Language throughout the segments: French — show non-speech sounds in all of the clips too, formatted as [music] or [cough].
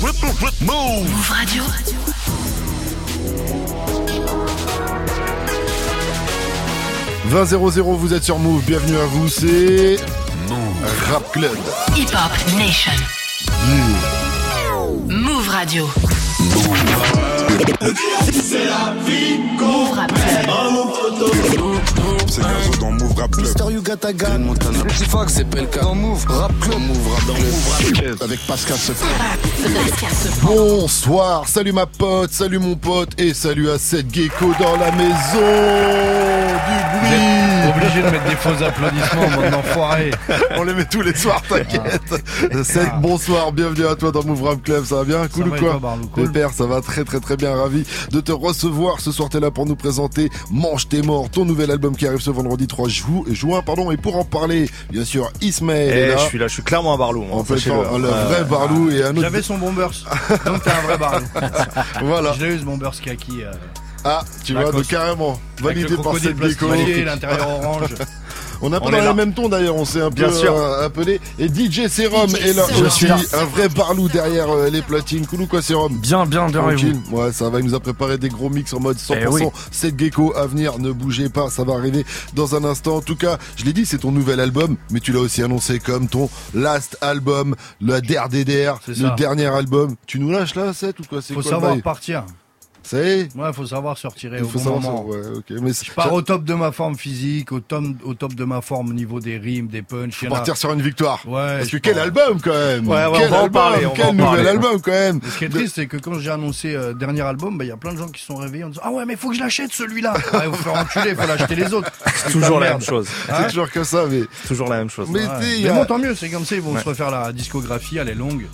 Move Radio. « 20-0-0, vous êtes sur Move, bienvenue à vous, c'est... Rap Club. Hip Hop Nation. Move Radio. Move Rap Club. C'est Gazo dans Move Rap Club. Mister You Got a Gun. Petit Fox, c'est PLK. Dans Move Rap Club. Move Rap Club. Avec Pascal Sefran. Bonsoir, salut ma pote, salut mon pote et salut à cette gecko dans la maison du bruit. Obligé de mettre des faux applaudissements, mon enfoiré. On les met tous les soirs, t'inquiète. Seth, bonsoir, bienvenue à toi dans Move Rap Club, ça va bien Cool ou quoi toi, Barlou Cool. Pépère, ça va très très très bien, ravi de te recevoir. Ce soir, t'es là pour nous présenter Mange tes morts, ton nouvel album qui arrive ce vendredi 3 jou- juin. Pardon, et pour en parler, bien sûr, Ismaël est Eh, là. je suis là, je suis clairement un Barlou. Hein, sachez-le. faire le Euh, vrai Barlou et un autre. J'avais son bombers. Donc t'es un vrai barlou. [laughs] Voilà. Je l'ai eu ce bombers kaki. euh, Ah, tu vois, donc carrément. Validé le par cette l'intérieur orange. [laughs] On a pas On dans là. mêmes tons d'ailleurs, on s'est un peu Bien sûr. euh, appelé. Et DJ Serum est là Serum. aussi, un vrai barlou derrière euh, les platines. Cool ou quoi Serum? Bien, bien, bien, et vous Tranquille. Ouais, ça va. Il nous a préparé des gros mix en mode 100%. Eh oui. Cette gecko à venir, ne bougez pas, ça va arriver dans un instant. En tout cas, je l'ai dit, c'est ton nouvel album, mais tu l'as aussi annoncé comme ton last album, le DRDDR, C'est le dernier album. Tu nous lâches là, Seth ou quoi? C'est Faut quoi le savoir partir. Ça y est Ouais, faut savoir se retirer Il au faut bon savoir moment. ça. Ouais, ok. Mais Je pars au top de ma forme physique, au top, au top de ma forme au niveau des rimes, des punchs. faut en partir sur une victoire. Ouais, Parce que quel album quand même Ouais, ouais, Quel on va en album, parler, on va Quel en nouvel parler. album quand même Ce qui est triste, c'est que quand j'ai annoncé euh, dernier album, bah, il y a plein de gens qui se sont réveillés en disant Ah ouais, mais faut que je l'achète celui-là. Ouais, vous faire enculer, faut l'acheter les autres. [laughs] C'est toujours la même chose. C'est Hein toujours que ça, mais. C'est toujours la même chose. Mais Ouais. Mais a- bon, tant mieux, c'est comme ça, ils vont se refaire la discographie, elle est longue.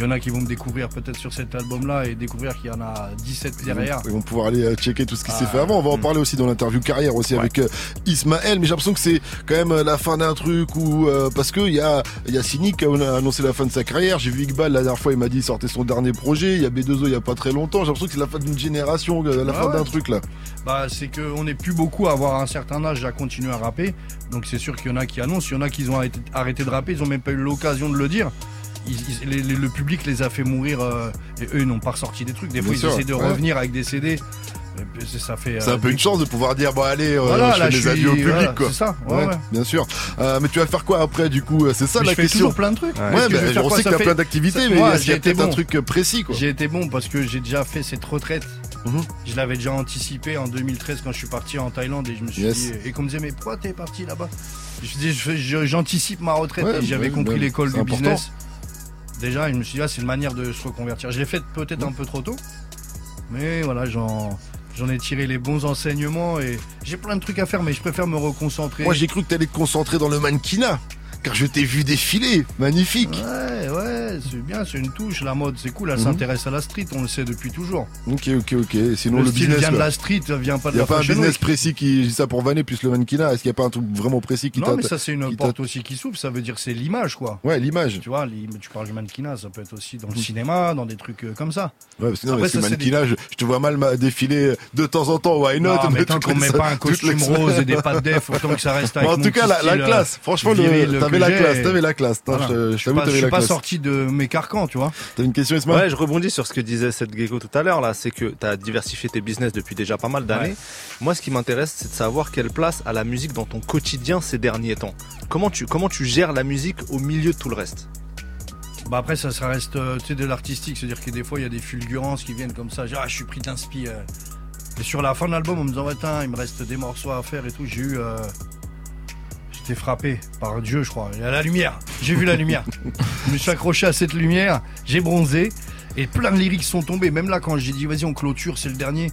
Il y en a qui vont me découvrir peut-être sur cet album-là et découvrir qu'il y en a 17 derrière. Ils vont pouvoir aller euh, checker tout ce qui s'est Ah, fait avant. On va en parler aussi dans l'interview carrière aussi avec euh, Ismaël. Mais j'ai l'impression que c'est quand même euh, la fin d'un truc euh, parce que il y a il y a Cynic qui a annoncé la fin de sa carrière. J'ai vu Iqbal la dernière fois, il m'a dit il sortait son dernier projet. Il y a B2O il y a pas très longtemps. J'ai l'impression que c'est la fin d'une génération, la Ah fin ouais. d'un truc là. Bah, c'est qu'on n'est plus beaucoup à avoir un certain âge à continuer à rapper. Donc c'est sûr qu'il y en a qui annoncent, il y en a qui ont arrêté, arrêté de rapper, ils ont même pas eu l'occasion de le dire. Ils- ils- les- les- le public les a fait mourir euh, et eux ils n'ont pas ressorti des trucs. Des fois Bien ils sûr, essaient de ouais. revenir avec des CD. Ça fait. C'est euh, un peu une chance de pouvoir dire bon allez, euh, Voilà, je là, fais je suis- adieux au public voilà, quoi. c'est ça, ouais, ouais. bien sûr. Euh, mais tu vas faire quoi après du coup C'est ça Mais la je fais question. toujours plein de trucs. Ouais, que bah, on sait que t'as fait- plein d'activités, mais est-ce qu'il y a un truc euh, précis quoi? J'ai été bon parce que j'ai déjà fait cette retraite. Mhm. Je l'avais déjà anticipé en 2013 quand je suis parti en Thaïlande et je me suis Yes. dit et qu'on me disait mais pourquoi t'es parti là-bas? Je dis j'anticipe ma retraite et j'avais compris l'école du business. Déjà, je me suis dit ah, c'est une manière de se reconvertir. Je l'ai fait peut-être un peu trop tôt, mais voilà j'en j'en ai tiré les bons enseignements et j'ai plein de trucs à faire mais je préfère me reconcentrer. Moi j'ai cru que t'allais te concentrer dans le mannequinat. Car je t'ai vu défiler, magnifique. Ouais, c'est bien, c'est une touche. La mode, c'est cool, elle Mhm. s'intéresse à la street, on le sait depuis toujours. Ok, ok, ok. Sinon le, le, style business, vient de la street, vient pas de Il y a la pas un business précis qui je dis ça pour vanner plus le mannequinat. Est-ce qu'il y a pas un truc vraiment précis qui Non, mais ça, c'est une porte aussi qui s'ouvre. Ça veut dire c'est l'image, quoi. Ouais, l'image. Tu vois, tu parles du mannequinat, ça peut être aussi dans le cinéma, dans des trucs euh, comme ça. Ouais, parce que non, Après, parce ça, mannequinat, je, je te vois mal ma- défiler de temps en temps. Why not non, mais tant qu'on met pas un [laughs] costume rose et des pattes def, autant que ça reste [laughs] avec en tout cas, la, la euh, classe. Franchement, viril t'avais la classe. T'avais la classe. Je, suis pas, la sorti de mes carcans, tu vois. T'as une question, Isma Ouais, je rebondis sur ce que disait cette gecko tout à l'heure là, c'est que tu as diversifié tes business depuis déjà pas mal d'années. Ouais. Moi, ce qui m'intéresse, c'est de savoir quelle place a la musique dans ton quotidien ces derniers temps. Comment tu comment tu gères la musique au milieu de tout le reste? Bah après ça, ça reste euh, tu sais, de l'artistique, c'est-à-dire que des fois il y a des fulgurances qui viennent comme ça, genre, ah, je suis pris d'inspi. euh. Et sur la fin de l'album, on me disant ouais, tain, il me reste des morceaux à faire et tout, j'ai eu euh, frappé par Dieu, je crois. Il y a la lumière. J'ai vu la lumière. je me suis accroché à cette lumière, j'ai bronzé et plein de lyrics sont tombés. Même là quand j'ai dit vas-y, on clôture, c'est le dernier.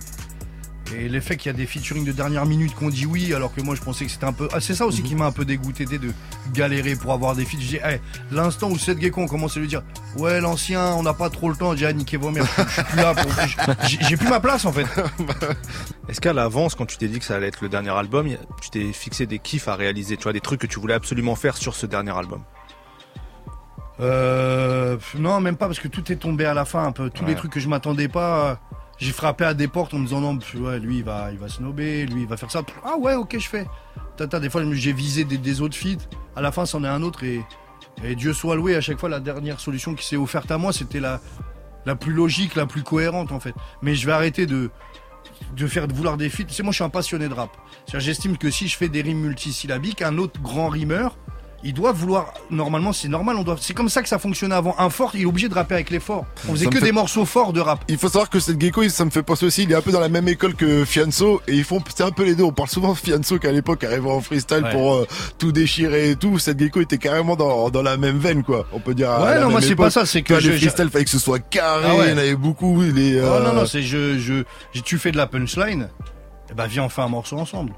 Et l'effet qu'il y a des featuring de dernière minute qu'on dit oui, alors que moi je pensais que c'était un peu. Ah, c'est ça aussi qui m'a un peu dégoûté de galérer pour avoir des feats. Hey, l'instant où Seth Gecko on commence à lui dire, ouais, l'ancien, on n'a pas trop le temps, j'ai niqué vos mères, je, suis plus là pour. [laughs] J'ai, plus ma place en fait. [laughs] Est-ce qu'à l'avance, quand tu t'es dit que ça allait être le dernier album, tu t'es fixé des kiffs à réaliser, tu vois, des trucs que tu voulais absolument faire sur ce dernier album? Euh, non, même pas parce que tout est tombé à la fin un peu. Tous les trucs que je m'attendais pas. J'ai frappé à des portes en me disant non, lui il va, il va snober, lui il va faire ça. Ah ouais, ok, je fais. Tata, des fois j'ai visé des, autres feats. À la fin, c'en est un autre et, Dieu soit loué. À chaque fois, la dernière solution qui s'est offerte à moi, c'était la, la plus logique, la plus cohérente en fait. Mais je vais arrêter de de faire de vouloir des feats. C'est moi, je suis un passionné de rap. J'estime que si je fais des rimes multisyllabiques, un autre grand rimeur, il doit vouloir. Normalement, c'est normal. On doit. C'est comme ça que ça fonctionnait avant. Un fort, il est obligé de rapper avec les forts. On faisait Ça que fait- des morceaux forts de rap. Il faut savoir que cette gecko, ça me fait penser aussi, il est un peu dans la même école que Fianso, et ils font, c'est un peu les deux. On parle souvent de Fianso qu'à l'époque arrivait en freestyle Ouais. pour euh, tout déchirer et tout. Cette gecko était carrément dans, dans la même veine, quoi. On peut dire. Ouais, la non, moi, c'est pas ça, c'est que les je- freestyles, fallait que ce soit carré, Ah ouais. il y en avait beaucoup, les, Oh euh, non, non, c'est je, je, je- tu fais de la punchline. Eh ben, viens, on fait un morceau ensemble.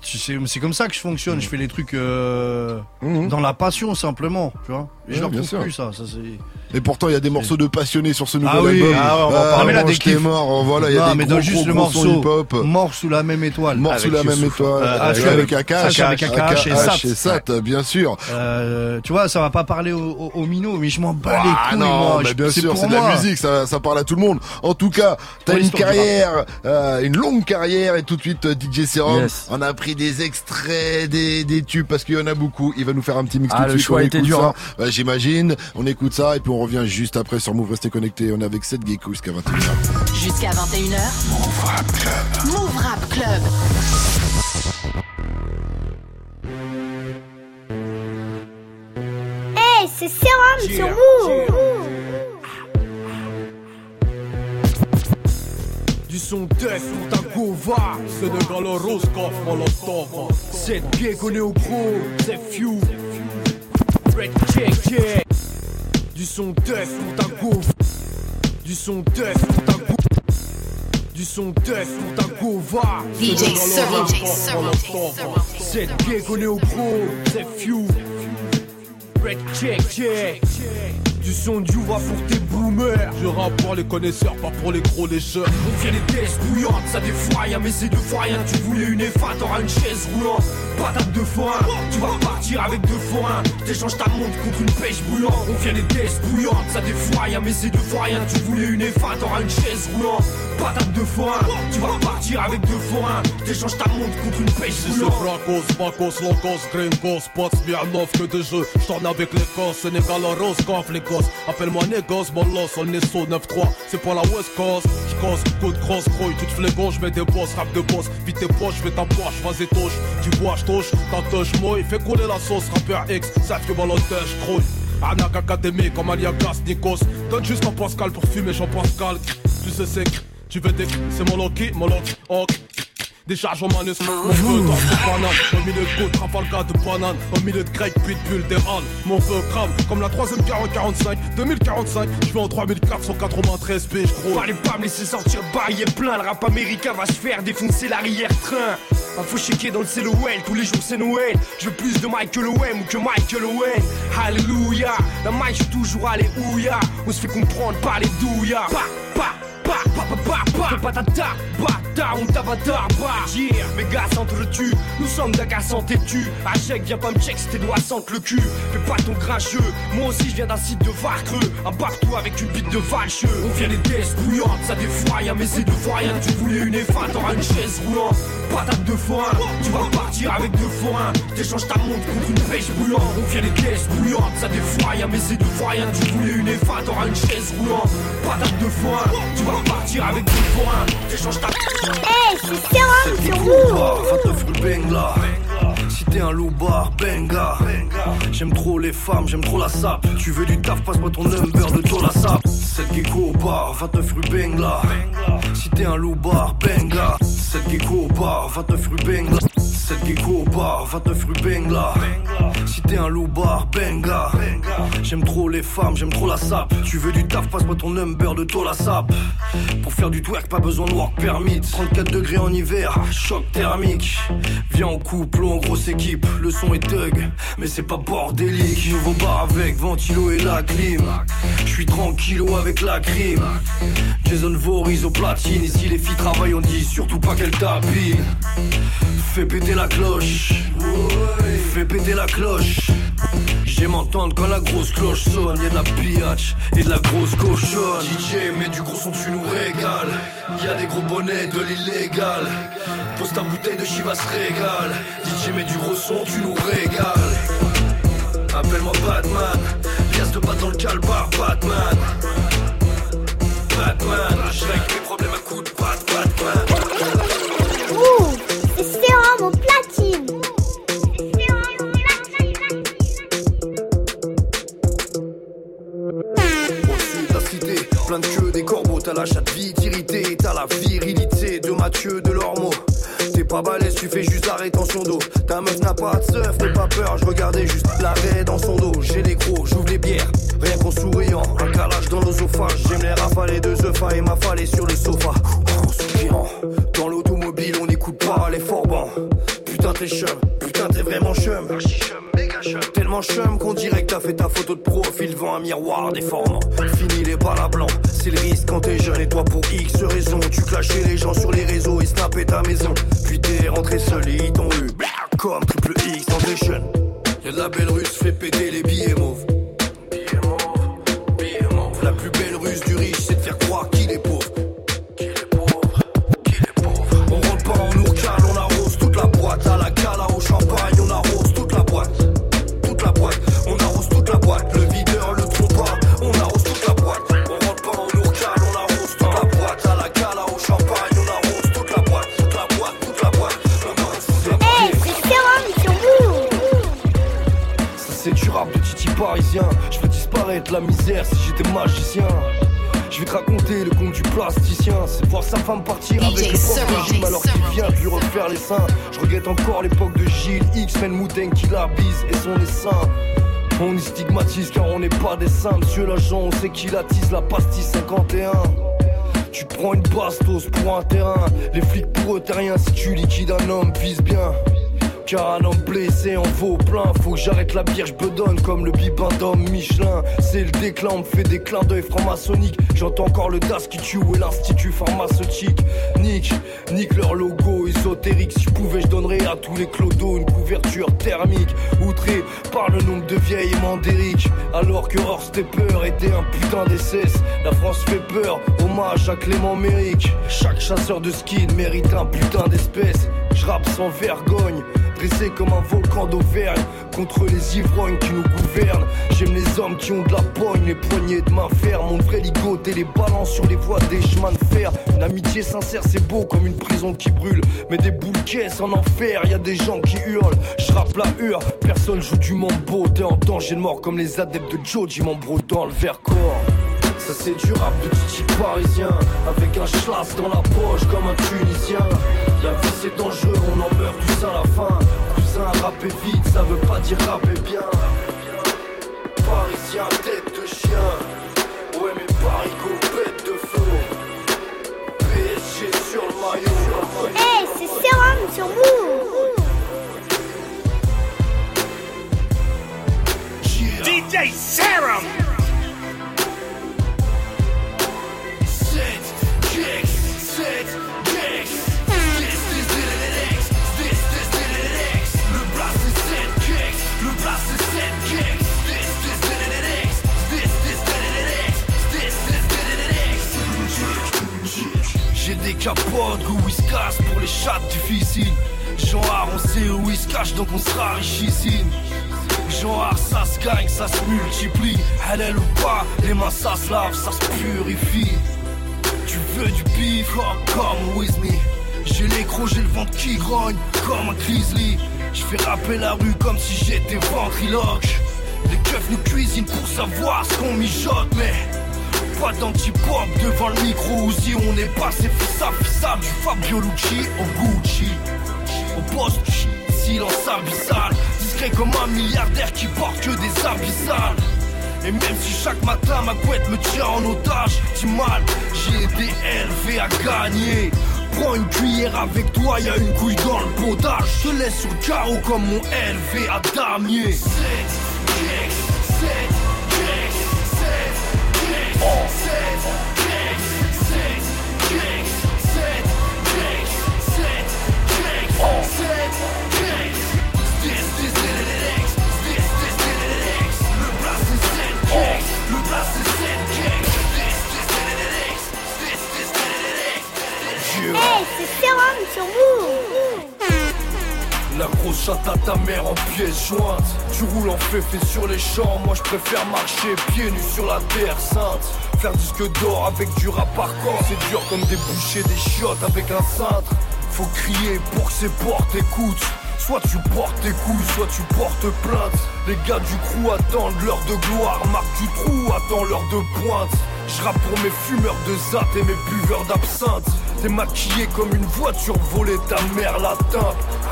Tu sais, C'est comme ça que je fonctionne. Je fais les trucs euh, Mhm. dans la passion simplement, tu vois. Et Ouais, je leur trouve sûr. plus ça. ça c'est... Et pourtant, il y a des morceaux de passionnés sur ce nouvel Ah oui, album. ah on va Euh, parler là des kiffs. mort, voilà, il y a non, des mais gros, dans juste gros, le morceau hip-hop. Mort sous la même étoile. Mort sous la même étoile, Euh, avec, ah, Akash, avec Akash et Sat. et Sat, bien sûr. Euh, tu vois, ça va pas parler au, au, au minot, mais je m'en bats les Ah couilles, non, bien sûr, c'est de la musique, ça, ça parle à tout le monde. En tout cas, t'as une carrière, euh, une longue carrière, et tout de suite, DJ Serum, Yes. on a pris des extraits, des, des tubes, parce qu'il y en a beaucoup. Il va nous faire un petit mix Ah, tout de le suite. choix on était dur, hein. Ouais, J'imagine. On écoute ça, et puis on revient juste après sur Move. Restez connectés. On est avec 7 Gecko jusqu'à 21h. Jusqu'à 21h. Move Rap Club. Move Rap Club. Hey, c'est Sérum sur Move Du son death pour ta gova Sénégal Roscoff, Molotov C'est bien connu au pro, c'est few Red check, yeah Du son death pour ta gova Du son death pour ta gova du son death pour ta gova DJ Serum. Roscoff, Molotov C'est bien connu au pro, c'est few. Red check, yeah du son du va pour tes Je rappe pour les connaisseurs, pas pour les gros lécheurs. On vient les tests bouillantes, ça défouraille Mais c'est de forain, tu voulais une EFA, t'auras une chaise roulante. Patate de forain, tu vas partir avec deux forains. T'échanges ta montre contre une pêche bouillante. On vient les tests bouillantes, ça défouraille Mais c'est de forain, tu voulais une EFA, t'auras une chaise roulante Patate de forain, tu vas partir avec deux forains T'échanges ta montre contre une pêche bouillante Bracos, Bacos, Locos, Gringos, Spots, Smirnov, que de jeux. J'tourne avec les gosses, Sénégal, Roscoff, les gosses. Appelle-moi Négos, Bolos, on est saut 9-3. C'est pour la West Coast. J'cose, coup de grosse grouille, tu te fais gauche, mets des boss, rap de boss. Vite tes poches, fais ta poche, vas-y touche. Tu bois, j'touche, ta touche, mouille. Fais couler la sauce, rappeur X, sauf que balotage, crouille. Anak Académie, comme Aliagas, Nikos. Donne juste un Pascal pour fumer, Jean-Pascal. Tu sais, c'est tu veux des c'est mon Loki, mon Loki, ok. Décharge en manus, mon feu dans de banane. Au milieu de gouttes, Trafalgar de banane. Au milieu de grec, pitbull, des halles. Mon feu crame, comme la troisième guerre en 45 2045, je vais en 3493 piges gros. Fallait pas me laisser sortir bail et plein. Le rap américain va se faire défoncer l'arrière-train Un faux chéquier dans le CLOL Tous les jours c'est Noël. Je veux plus de Michael Owen ou que Michael Owen. Alléluia La maille je toujours allé ouya On se fait comprendre par les douillas. Pa, pa, pa, pa, pa, pa, pa. Fais pas ta ta, bata, on t'avata, bah Yeah, mes gars s'entretuent Nous sommes d'accord sans têtu. Achèque, viens pas me check si tes doigts sentent le cul. Fais pas ton grincheux Moi aussi je viens d'un site de Varcreux Un partout avec une bite de valcheux. On vient les tests bouillantes, ça défouraille Mais c'est de rien tu voulais une F1 T'auras une chaise roulante. Patate de forain, tu vas partir avec deux forains T'échanges ta montre contre une pêche bouillante On vient les tests bouillantes, ça défouraille Mais c'est de rien tu voulais une F1 T'auras une chaise roulante. Patate de forain, tu vas partir avec deux forains T'échanges ta Hey, c'est Sérum sur Move 29 rue Bengla. Si t'es un loupard, benga. J'aime trop les femmes, j'aime trop la sape Tu veux du taf, passe-moi ton number de toi la sape 7 gecko au bar, 29 rue Bengla. Si t'es un loupard, benga. 7 gecko au bar, 29 rue Bengla 7 gecko au bar, 29 rue Bengla. Si t'es un loupard, benga. J'aime trop les femmes, j'aime trop la sape. Tu veux du taf, passe-moi ton number de toi la sape. Pour faire du twerk, pas besoin de work permit. 34 degrés en hiver, choc thermique. Viens en couple ou en grosse équipe. Le son est thug, mais c'est pas bordélique. Nouveau bar avec ventilo et la clim. Je suis avec la crime. Jason Voorhees au platine. Ici les filles travaillent, on dit surtout pas qu'elles tapinent. Fais péter la cloche. Fais péter la cloche. J'aime entendre quand la grosse cloche sonne. Y'a de la pillache et de la grosse cochonne. DJ, mais du gros son, tu nous régales. Y'a des gros bonnets, de l'illégal. Pose ta bouteille de Chivas régale. DJ, mais du gros son, tu nous régales. Appelle-moi Batman. Reste pas dans le calbar, Batman. Batman, je règle mes problèmes à coups de tu fais juste la rétention d'eau. Ta meuf n'a pas de seuf, n'aie pas peur, je regardais juste l'arrêt dans son dos. J'ai les gros, j'ouvre les bières, rien qu'en souriant. Un calage dans l'osophage, j'aime les rafales de œufs et m'affaler sur le sofa. En soupirant, dans l'automobile, on n'écoute pas les forbans. Putain, t'es chum, putain, t'es vraiment chum. Tellement chum qu'on dirait que t'as fait ta photo de profil un miroir déformant. Fini les balles à blanc, c'est le risque quand t'es jeune et toi pour X raison. Tu clashais les gens sur les réseaux et snappais ta maison. Puis t'es rentré seul et ils t'ont eu. Comme triple X dans tes jeunes. Y'a de la belle russe, fait péter les billets. Parisien. Je veux disparaître la misère si j'étais magicien. Je vais te raconter le conte du plasticien. C'est voir sa femme partir avec le propre régime Alors qu'il vient de lui refaire les seins. Je regrette encore l'époque de Gilles X-Men Moudin qui la bise et son essaim. On y stigmatise car on n'est pas des saints. Monsieur l'agent on sait qu'il attise la pastille 51 tu prends une bastos pour un terrain. Les flics pour eux t'es rien. Si tu liquides un homme vise bien car un homme blessé en vaut plein. Faut que j'arrête la bière, je bedonne comme le bibin d'homme Michelin. C'est le déclin, on me fait des clins d'œil franc-maçonnique. J'entends encore le DAS qui tue et l'institut pharmaceutique. Nick, nique leur logo ésotérique. Si je pouvais, je donnerais à tous les clodos une couverture thermique. Outré par le nombre de vieilles mandériques. Alors que Horst Stepper était un putain d'essai. La France fait peur, hommage à Clément Méric. Chaque chasseur de skin mérite un putain d'espèce. Je rappe sans vergogne Dressé comme un volcan d'Auvergne. Contre les ivrognes qui nous gouvernent. J'aime les hommes qui ont de la poigne Les poignées de main ferme. Mon vrai ligote et les balances sur les voies des chemins de fer. Une amitié sincère c'est beau comme une prison qui brûle. Mais des boules en enfer y a des gens qui hurlent. Je la hure Personne joue du mambo. T'es en danger de mort comme les adeptes de Joji Mambro dans le verre-corps ça c'est du rap de titi parisien. Avec un schlass dans la poche comme un tunisien. La vie c'est dangereux, on en meurt tous à la fin. Cousin, rapper vite, ça veut pas dire rapper bien. Parisien, tête de chien. Ouais mais Paris bête de feu. PSG sur le maillot Hey, c'est Serum sur vous. DJ Serum. Capotes goût whiskas pour les chats difficiles. Genre on sait où il se cache donc on sera richissime. Genre ça se gagne, ça se multiplie. Halal ou pas, les mains ça se lave, ça se purifie. Tu veux du bif, oh, come with me. J'ai les crocs, j'ai le ventre qui grogne comme un grizzly. Je fais rapper la rue comme si j'étais ventriloque. Les keufs nous cuisinent pour savoir ce qu'on mijote mais pas d'anti-pop devant le micro si on est passé fissa fissa du Fabio Lucci au Gucci Au poste silence abyssal Discret comme un milliardaire qui porte que des abyssales et même si chaque matin ma couette me tient en otage, dis mal, j'ai été élevé à gagner. Prends une cuillère avec toi, y a une couille dans le potage. Je te laisse sur le carreau comme mon élevé à damier. Hey, Tu roules en féfé sur les champs Moi je préfère marcher pieds nus sur la terre sainte Faire disque d'or avec du rap par corps C'est dur comme déboucher des chiottes avec un cintre Faut crier pour que ces portes écoutent Soit tu portes tes couilles, soit tu portes plainte. Les gars du crew attendent l'heure de gloire. Marc du trou attend l'heure de pointe. Je pour mes fumeurs de zat et mes buveurs d'absinthe. T'es maquillé comme une voiture volée, ta mère la.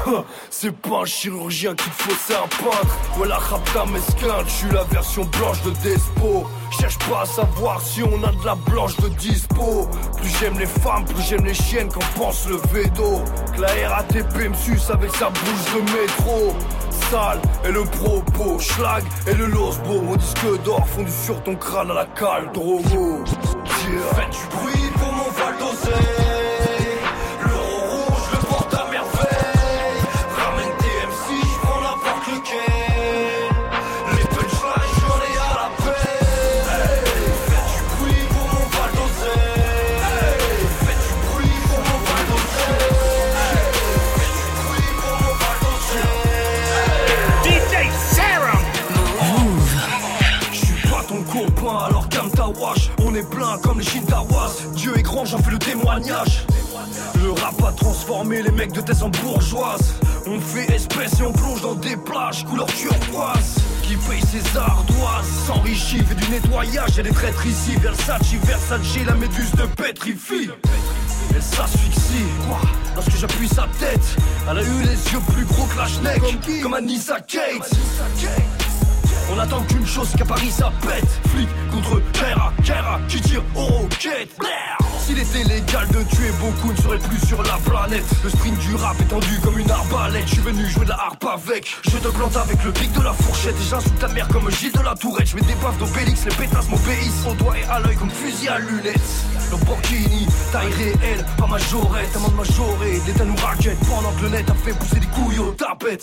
[laughs] C'est pas un chirurgien qu'il faut, c'est un peintre. La rapta mesquin, je suis la version blanche de Despo. Cherche pas à savoir si on a de la blanche de dispo. Plus j'aime les femmes, plus j'aime les chiennes qu'en pense le védo. Que la RATP me suce avec sa bouche de métro. Sale et le propos, schlag et le losbo. Mon disque d'or fondu sur ton crâne à la cale, drogo. Faites du bruit pour mon Val On est plein comme les Shintawas. Dieu est grand, j'en fais le témoignage. Le rap a transformé les mecs de tête en bourgeoises. On fait espèce et on plonge dans des plages couleur turquoise. Qui paye ses ardoises, s'enrichit, fait du nettoyage et des traîtres ici. Versace, Versace, la méduse de pétrifie. Elle s'asphyxie, quoi Lorsque j'appuie sa tête, elle a eu les yeux plus gros que la schneck. Comme Anissa Kate. On attend qu'une chose qu'à Paris ça pète Flic contre Kera, Kera qui tire aux roquettes. S'il était légal de tuer beaucoup, ne serait plus sur la planète. Le sprint du rap est tendu comme une arbalète. Je suis venu jouer de la harpe avec. Je te plante avec le pic de la fourchette. Et j'insulte ta mère comme Gilles de la Tourette. Je mets des baffes d'Obélix, les pétasses m'obéissent. Au doigt et à l'œil comme fusil à lunettes. Lamborghini, taille réelle, pas majorette. Amende majorée, l'État nous raquette. Pendant que le net a fait pousser des couilles aux tapettes.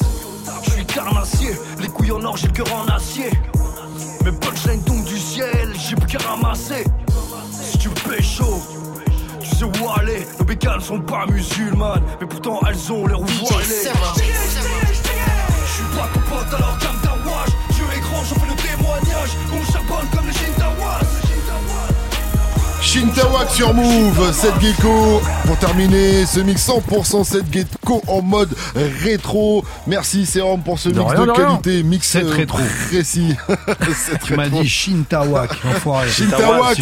Je suis carnassier, les couilles en or, j'ai le cœur en acier. Mes punchlines tombent du ciel, j'ai plus qu'à ramasser. Si tu où aller, nos bécanes sont pas musulmanes, mais pourtant elles ont l'air voilées. Je suis pas ton pote alors calme ta wash. Dieu est grand, j'en fais le témoignage. On charbonne comme les. Shintawak sur Move, 7 Gecko. Pour terminer ce mix 100% 7 Gecko en mode rétro. Merci Serum pour ce De mix rien, de qualité, mix euh, rétro. précis. [laughs] Tu m'as dit Shintawak, [laughs] enfoiré. Shintawak.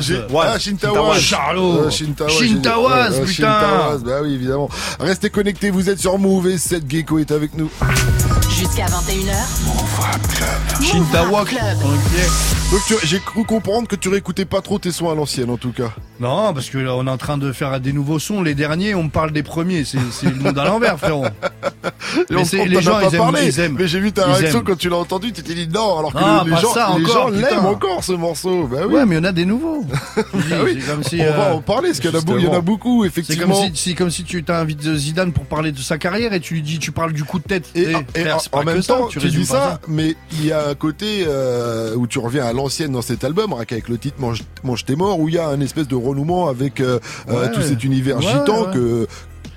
J'ai- Ah, Shintawaz. Charlot. Euh, putain. Shintawaz, bah oui, évidemment. Restez connectés, vous êtes sur Move et 7 Gecko est avec nous. Jusqu'à 21h. Shintawak. Donc tu- j'ai cru comprendre que tu réécoutais pas trop tes sons à l'ancienne en tout cas. Non, parce que là, on est en train de faire des nouveaux sons. Les derniers, on me parle des premiers. C'est c'est le monde à l'envers, frérot. [laughs] Et Mais on- c'est- on les t'en gens, pas ils aiment, parlé, ils aiment. Mais j'ai vu ta Ils réaction aiment. quand tu l'as entendu, tu t'es dit non, alors que Ah, les pas gens, ça les encore, gens putain. l'aiment encore ce morceau. Bah oui. Ouais, mais il y en a des nouveaux. [laughs] Ah oui. C'est comme si, on euh, va en parler, parce qu'il y en a beau- il y en a justement. beaucoup, C'est effectivement. comme si, c'est comme si tu t'invites Zidane pour parler de sa carrière et tu lui dis, tu parles du coup de tête. Et, et en, même ça, temps, tu, résumes dis ça, mais il y a un côté euh, où tu reviens à l'ancienne dans cet album, qu'avec le titre Mange, Mange tes morts, où il y a un espèce de renouement avec euh, euh, Ouais. tout cet univers Ouais, gitan que tu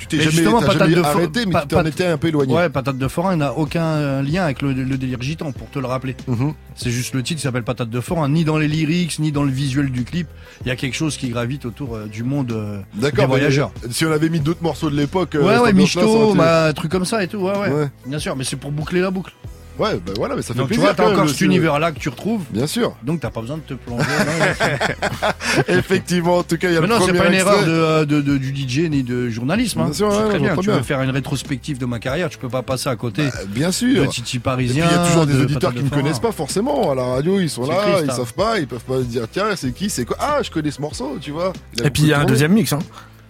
t'es Mais jamais, justement, t'as patate jamais de arrêté, mais tu t'en étais un peu éloigné. Ouais, Patate de Forain n'a aucun euh, lien avec le, le délire gitan, pour te le rappeler. Mhm. C'est juste le titre qui s'appelle Patate de Forain. Ni dans les lyrics, ni dans le visuel du clip, il y a quelque chose qui gravite autour euh, du monde euh, des D'accord, mais voyageurs. si on avait mis d'autres morceaux de l'époque, euh, Ouais, ouais, Michto, été- bah, un truc comme ça et tout, ouais, ouais. Ouais. Bien sûr, mais c'est pour boucler la boucle. Ouais, bah voilà, mais ça fait Donc tu plaisir. vois, t'as encore cet univers-là que tu retrouves, Bien sûr. donc t'as pas besoin de te plonger. [laughs] Effectivement, en tout cas, il y a Mais le non, c'est pas une extrait. erreur de, euh, de- de- du DJ ni de journalisme. Hein. Bien sûr, C'est ouais, très bien. Tu bien. veux faire une rétrospective de ma carrière, tu peux pas passer à côté Bah, bien sûr. de Titi Et puis Parisien. il y a toujours des de auditeurs qui ne connaissent pas forcément à la radio, ils sont là, triste, ils hein. savent pas, ils peuvent pas se dire tiens c'est qui, c'est quoi? Ah je connais ce morceau, tu vois. Et puis il y a un deuxième mix. Hein.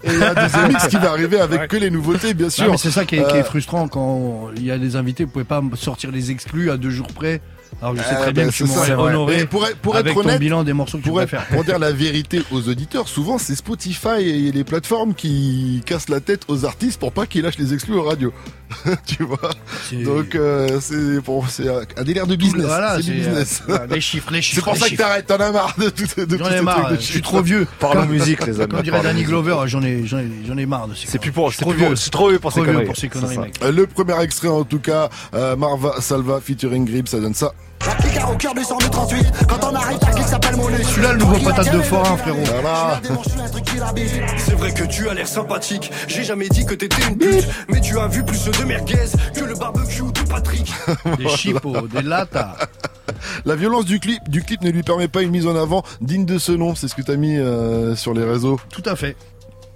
Et il y a un deuxième mix qui va arriver avec que les nouveautés bien Non, sûr. mais c'est ça qui est, qui est Euh, frustrant quand il y a des invités, vous pouvez pas me sortir les exclus à deux jours près. Alors je sais Euh, très bien bah, que tu c'est ça, m'aurais c'est honoré pour être- pour avec être ton honnête, bilan des morceaux que tu pour, être, préfères. pour dire la vérité aux auditeurs, souvent c'est Spotify et les plateformes qui cassent la tête aux artistes pour pas qu'ils lâchent les exclus aux radios. [laughs] tu vois C'est- Donc euh, c'est pour c'est un délire de business. Voilà, c'est du c'est, business. euh, les chiffres, les [laughs] C'est chiffres. pour les ça que t'arrêtes, t'en as marre de tout, de J'en ai marre, de je suis trop vieux. Parlons Comme- musique, les amis. Comme dirait Danny. Glover, j'en ai, j'en ai, marre de ces C'est plus conneries. pour, Je suis c'est trop pour, vieux. c'est trop vieux pour ces conneries. pour C'est. Euh, Le premier extrait en tout cas, Marva Salva featuring Grip, ça donne ça. J'applique au cœur du 138 Quand on arrive, ta clique s'appelle monnaie Celui-là, le nouveau patate de forain, frérot. Voilà. C'est vrai que tu as l'air sympathique. J'ai jamais dit que t'étais une pute. Mais tu as vu plus de merguez que le barbecue de Patrick. [laughs] Des chipots, des latas. La violence du clip, du clip ne lui permet pas une mise en avant digne de ce nom. C'est ce que t'as mis euh, sur les réseaux. Tout à fait.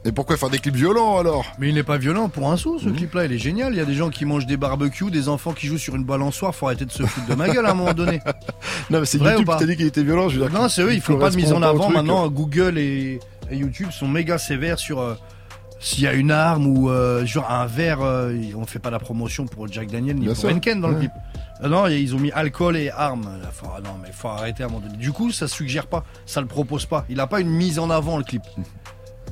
Et pourquoi faire des clips violents alors? Mais il n'est pas violent pour un sou, ce clip-là, il est génial. Il y a des gens qui mangent des barbecues, des enfants qui jouent sur une balançoire. Faut arrêter de se foutre de ma gueule à un moment donné. [laughs] Non, mais c'est YouTube ou qui t'a dit qu'il était violent. Je veux dire, Non, c'est eux, ils font pas de mise en avant. Maintenant, Google et, et YouTube sont méga sévères sur euh, s'il y a une arme ou euh, genre un verre. euh, on fait pas la promotion pour Jack Daniel ni Bien pour. Henken dans le clip. Ah non, ils ont mis alcool et armes. Là, faut- ah non, mais faut arrêter à un moment donné. Du coup, ça suggère pas, ça le propose pas. Il a pas une mise en avant le clip. [laughs]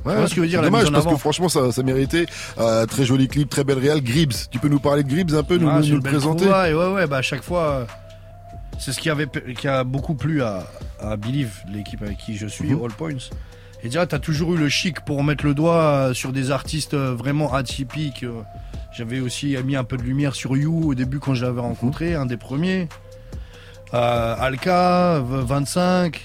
Ouais, Tu vois ce que veut dire, c'est la dommage parce que franchement ça, ça méritait. Euh, très joli clip, très belle réal. Gribbs, tu peux nous parler de Gribbs un peu, nous, Ah, nous le présenter trouvaille, Ouais, ouais, bah à chaque fois, euh, c'est ce qui avait qui a beaucoup plu à, à Believe, l'équipe avec qui je suis, Mhm. All Points. Et déjà, t'as toujours eu le chic pour mettre le doigt euh, sur des artistes vraiment atypiques. J'avais aussi mis un peu de lumière sur You au début quand je l'avais rencontré, un des premiers. Euh, Alka, V- 25,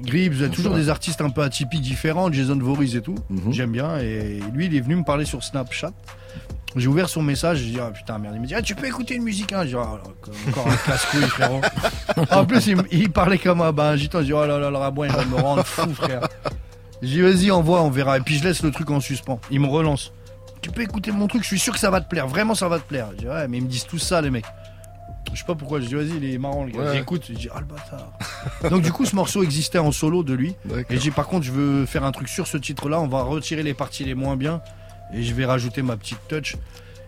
Gribbs, il y a toujours des artistes un peu atypiques, différents, Jason Voorhees et tout. Mhm. J'aime bien. Et lui, il est venu me parler sur Snapchat. J'ai ouvert son message, j'ai dit ah putain merde, il me dit ah, tu peux écouter une musique hein? J'ai dit ah, encore un casse-couille [laughs] frérot. en plus il, parlait comme un ben gitan, j'ai dit oh là là le rabouin il va me rendre fou frère. J'ai dit vas-y envoie on verra et puis je laisse le truc en suspens. Il me relance. Tu peux écouter mon truc, je suis sûr que ça va te plaire, vraiment ça va te plaire. Je dis ouais mais ils me disent tout ça les mecs. Je sais pas pourquoi, je dis vas-y il est marrant le gars. Ouais. J'écoute, je dis ah le bâtard. [laughs] Donc du coup ce morceau existait en solo de lui. Et j'ai par contre, je veux faire un truc sur ce titre-là. On va retirer les parties les moins bien et je vais rajouter ma petite touch.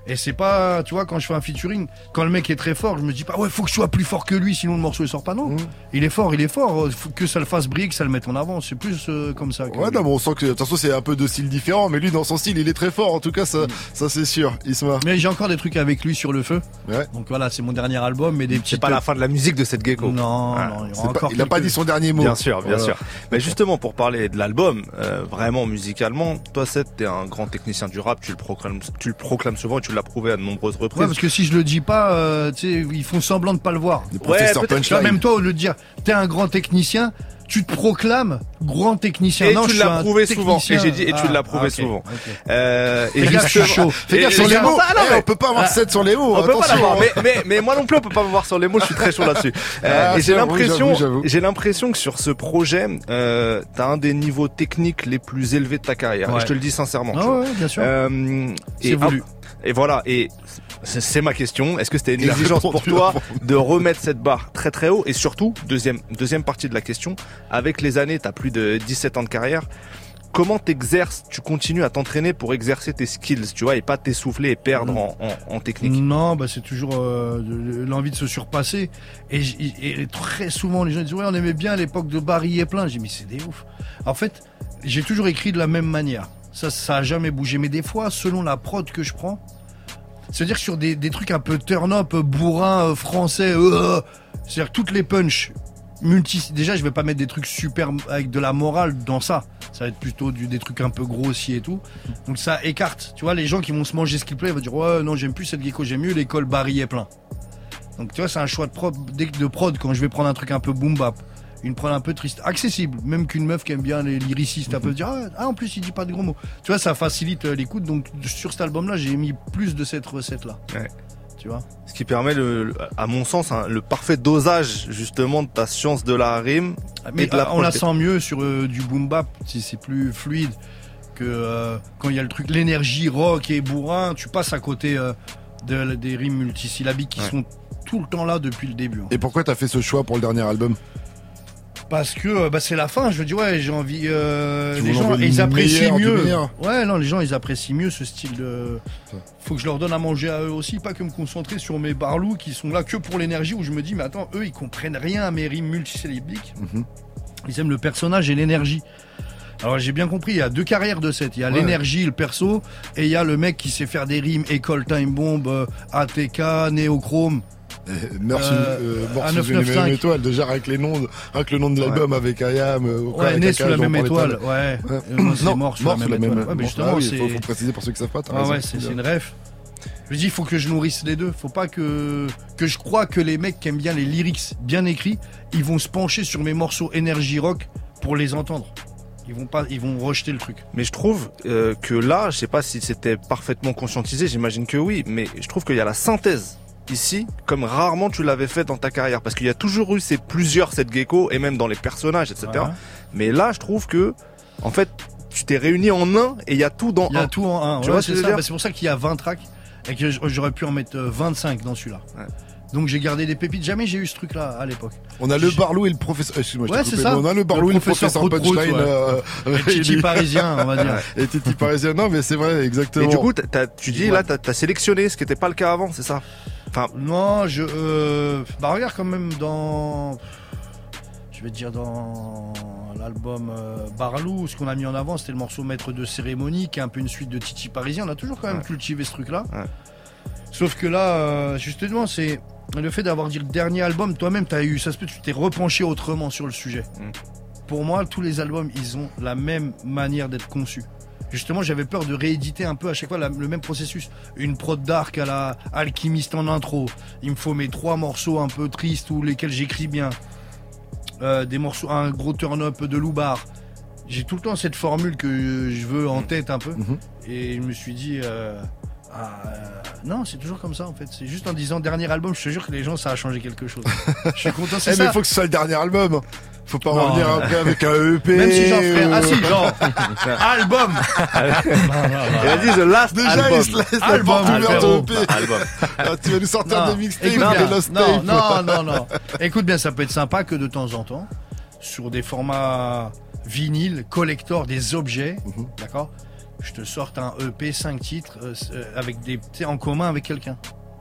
Et c'est pas, tu vois, quand je fais un featuring, quand le mec est très fort, je me dis pas, ouais, faut que je sois plus fort que lui, sinon le morceau il sort pas. Non, Mhm. il est fort, il est fort. euh, Faut que ça le fasse briller, que ça le mette en avant. C'est plus euh, comme ça. Ouais, non, mais on sent que de toute façon c'est un peu de style différent, mais lui dans son style il est très fort. En tout cas, ça, ça c'est sûr. Isma. Mais j'ai encore des trucs avec lui sur le feu. Ouais. Donc voilà, c'est mon dernier album, mais des petits. C'est pas la fin de la musique de cette gecko. Non, Ah, non, il y aura pas- encore. il a pas dit son dernier mot. Bien sûr, bien Voilà. sûr. Mais justement, pour parler de l'album, euh, vraiment musicalement, toi, Seth, t'es un grand technicien du rap, tu le proclames, tu le proclames souvent tu l'as prouvé à de nombreuses Ouais, reprises. parce que si je le dis pas, euh, ils font semblant de pas le voir. Le professeur peut-être, Tu vois, Punchline. même toi, au lieu de dire t'es un grand technicien, tu te proclames grand technicien. Et non, tu l'as prouvé souvent. Et j'ai dit- et tu Ah, l'as prouvé souvent. Euh, et Les gars, je suis justement- chaud. Fais gaffe sur les mots. Ah, non, Eh, mais- on peut pas avoir 7 sur les mots. On peut pas l'avoir, mais, mais, mais moi non plus on peut pas me voir sur les mots, je suis très chaud là-dessus. [laughs] Euh, Ah, et j'ai l'impression, j'ai l'impression que sur ce projet, euh, t'as un des niveaux techniques les plus élevés de ta carrière. Ouais. Et je te le dis sincèrement. Ah ouais, bien sûr. Euh, C'est voulu. Et voilà, et c'est ma question. Est-ce que c'était une exigence pour toi de remettre cette barre très très haut? Et surtout, deuxième, deuxième partie de la question, avec les années, t'as plus de 17 ans de carrière. Comment t'exerces? Tu continues à t'entraîner pour exercer tes skills, tu vois, et pas t'essouffler et perdre Mm. en, en, en technique? Non, bah c'est toujours euh, l'envie de se surpasser. Et très souvent, les gens disent ouais, on aimait bien l'époque de Barry et plein. J'ai dit mais c'est des ouf. En fait, j'ai toujours écrit de la même manière. Ça, ça a jamais bougé. Mais des fois, selon la prod que je prends, c'est-à-dire sur des, des trucs un peu turn-up, bourrin, euh, français, euh, c'est-à-dire toutes les punches multi. Déjà, je vais pas mettre des trucs super avec de la morale dans ça. Ça va être plutôt du, des trucs un peu grossiers et tout. Donc ça écarte. Tu vois, les gens qui vont se manger ce qu'ils plaît, ils vont dire ouais, non, j'aime plus cette gecko, j'aime mieux l'école Barry et plein. Donc tu vois, c'est un choix de prod, de prod quand je vais prendre un truc un peu boom bap. Une prod un peu triste, accessible, même qu'une meuf qui aime bien les lyricistes, elle peut se dire ah, ah, en plus il dit pas de gros mots. Tu vois, ça facilite euh, l'écoute. Donc sur cet album-là, j'ai mis plus de cette recette-là. Ouais. Tu vois? Ce qui permet, le, à mon sens, hein, le parfait dosage justement de ta science de la rime. Mais et de la euh, on la sent mieux sur euh, du boom bap, si c'est plus fluide que euh, quand il y a le truc, l'énergie rock et bourrin, tu passes à côté euh, de- des rimes multisyllabiques qui Ouais. sont tout le temps là depuis le début. hein. Et pourquoi t'as fait ce choix pour le dernier album? Parce que euh, bah, c'est la fin, je dis ouais, j'ai envie. euh, les gens, ils apprécient mieux. Ouais, non, les gens, ils apprécient mieux ce style de. Faut que je leur donne à manger à eux aussi, pas que me concentrer sur mes barlous qui sont là que pour l'énergie. Où je me dis, mais attends, eux, ils comprennent rien à mes rimes multisyllabiques. Mhm. Ils aiment le personnage et l'énergie. Alors j'ai bien compris, il y a deux carrières de cette. Il y a Ouais. l'énergie, le perso, et il y a le mec qui sait faire des rimes, école time bomb, euh, ATK, néochrome. Euh, Meurs sous, Euh, euh, sous une 995. même étoile, déjà avec les noms, avec le nom de l'album, avec Ayam, euh, Ouais, avec né sous la même étoile. Ouais. Ouais. Euh, Non, mort sous la même étoile. Ouais, mais justement, ah c'est. faut, préciser pour ceux qui savent pas. Ah ouais, c'est une ref. Je dis, il faut que je nourrisse les deux. Faut pas que que je crois que les mecs qui aiment bien les lyrics bien écrits, ils vont se pencher sur mes morceaux énergie rock pour les entendre. Ils vont pas, ils vont rejeter le truc. Mais je trouve euh, que là, je sais pas si c'était parfaitement conscientisé, j'imagine que oui, mais je trouve qu'il y a la synthèse ici, comme rarement tu l'avais fait dans ta carrière, parce qu'il y a toujours eu ces plusieurs cette gecko et même dans les personnages, etc. Ouais. Mais là, je trouve que, en fait, tu t'es réuni en un et il y a tout dans Il y a un. tout en un. Tu Ouais, vois c'est Bah, c'est pour ça qu'il y a 20 tracks et que j'aurais pu en mettre euh, 25 dans celui-là. Donc j'ai gardé des pépites. Jamais j'ai eu ce truc-là à l'époque. On a le Barlou et le professeur. Excuse-moi, t'ai Ouais, c'est ça. mais On a le Barlou et le professeur Prout Prout, Punchline. ouais. euh, Et Titi [laughs] parisien, on va dire. [laughs] Et Titi parisien. Non, mais c'est vrai, exactement. Et du coup, tu dis Ouais. là, t'as as sélectionné, ce qui n'était pas le cas avant, c'est ça? Enfin, Non, je. Euh, bah regarde quand même dans. Je vais te dire dans l'album euh, Barlou, ce qu'on a mis en avant, c'était le morceau Maître de cérémonie, qui est un peu une suite de Titi Parisien. On a toujours quand même cultivé ce truc-là. Sauf que là, euh, justement, c'est le fait d'avoir dit le dernier album, toi-même, t'as eu, ça se peut, tu t'es repenché autrement sur le sujet. Pour moi, tous les albums, ils ont la même manière d'être conçus. Justement, j'avais peur de rééditer un peu à chaque fois la- le même processus. Une prod dark à la alchimiste en intro. Il me faut mes trois morceaux un peu tristes ou lesquels j'écris bien. Euh, des morceaux, un gros turn-up de Loubar. J'ai tout le temps cette formule que je veux en tête un peu. Et je me suis dit, euh, ah, euh, non, c'est toujours comme ça en fait. C'est juste en disant dernier album, je te jure que les gens, ça a changé quelque chose. [laughs] je suis content, c'est Eh, mais ça. faut que ce soit le dernier album. Faut pas Non. revenir après avec un EP. Même si j'en ferais. Ah si, ou- genre, [laughs] album Il a dit The Last Déjà, Album. il se laisse la Album, EP. Ah, tu vas nous sortir Non, des mixtapes, des lost non, tapes. non, non, non. Écoute bien, ça peut être sympa que de temps en temps, sur des formats vinyle, collector, des objets, Mhm. d'accord? Je te sorte un EP 5 titres euh, euh, avec des, en commun avec quelqu'un.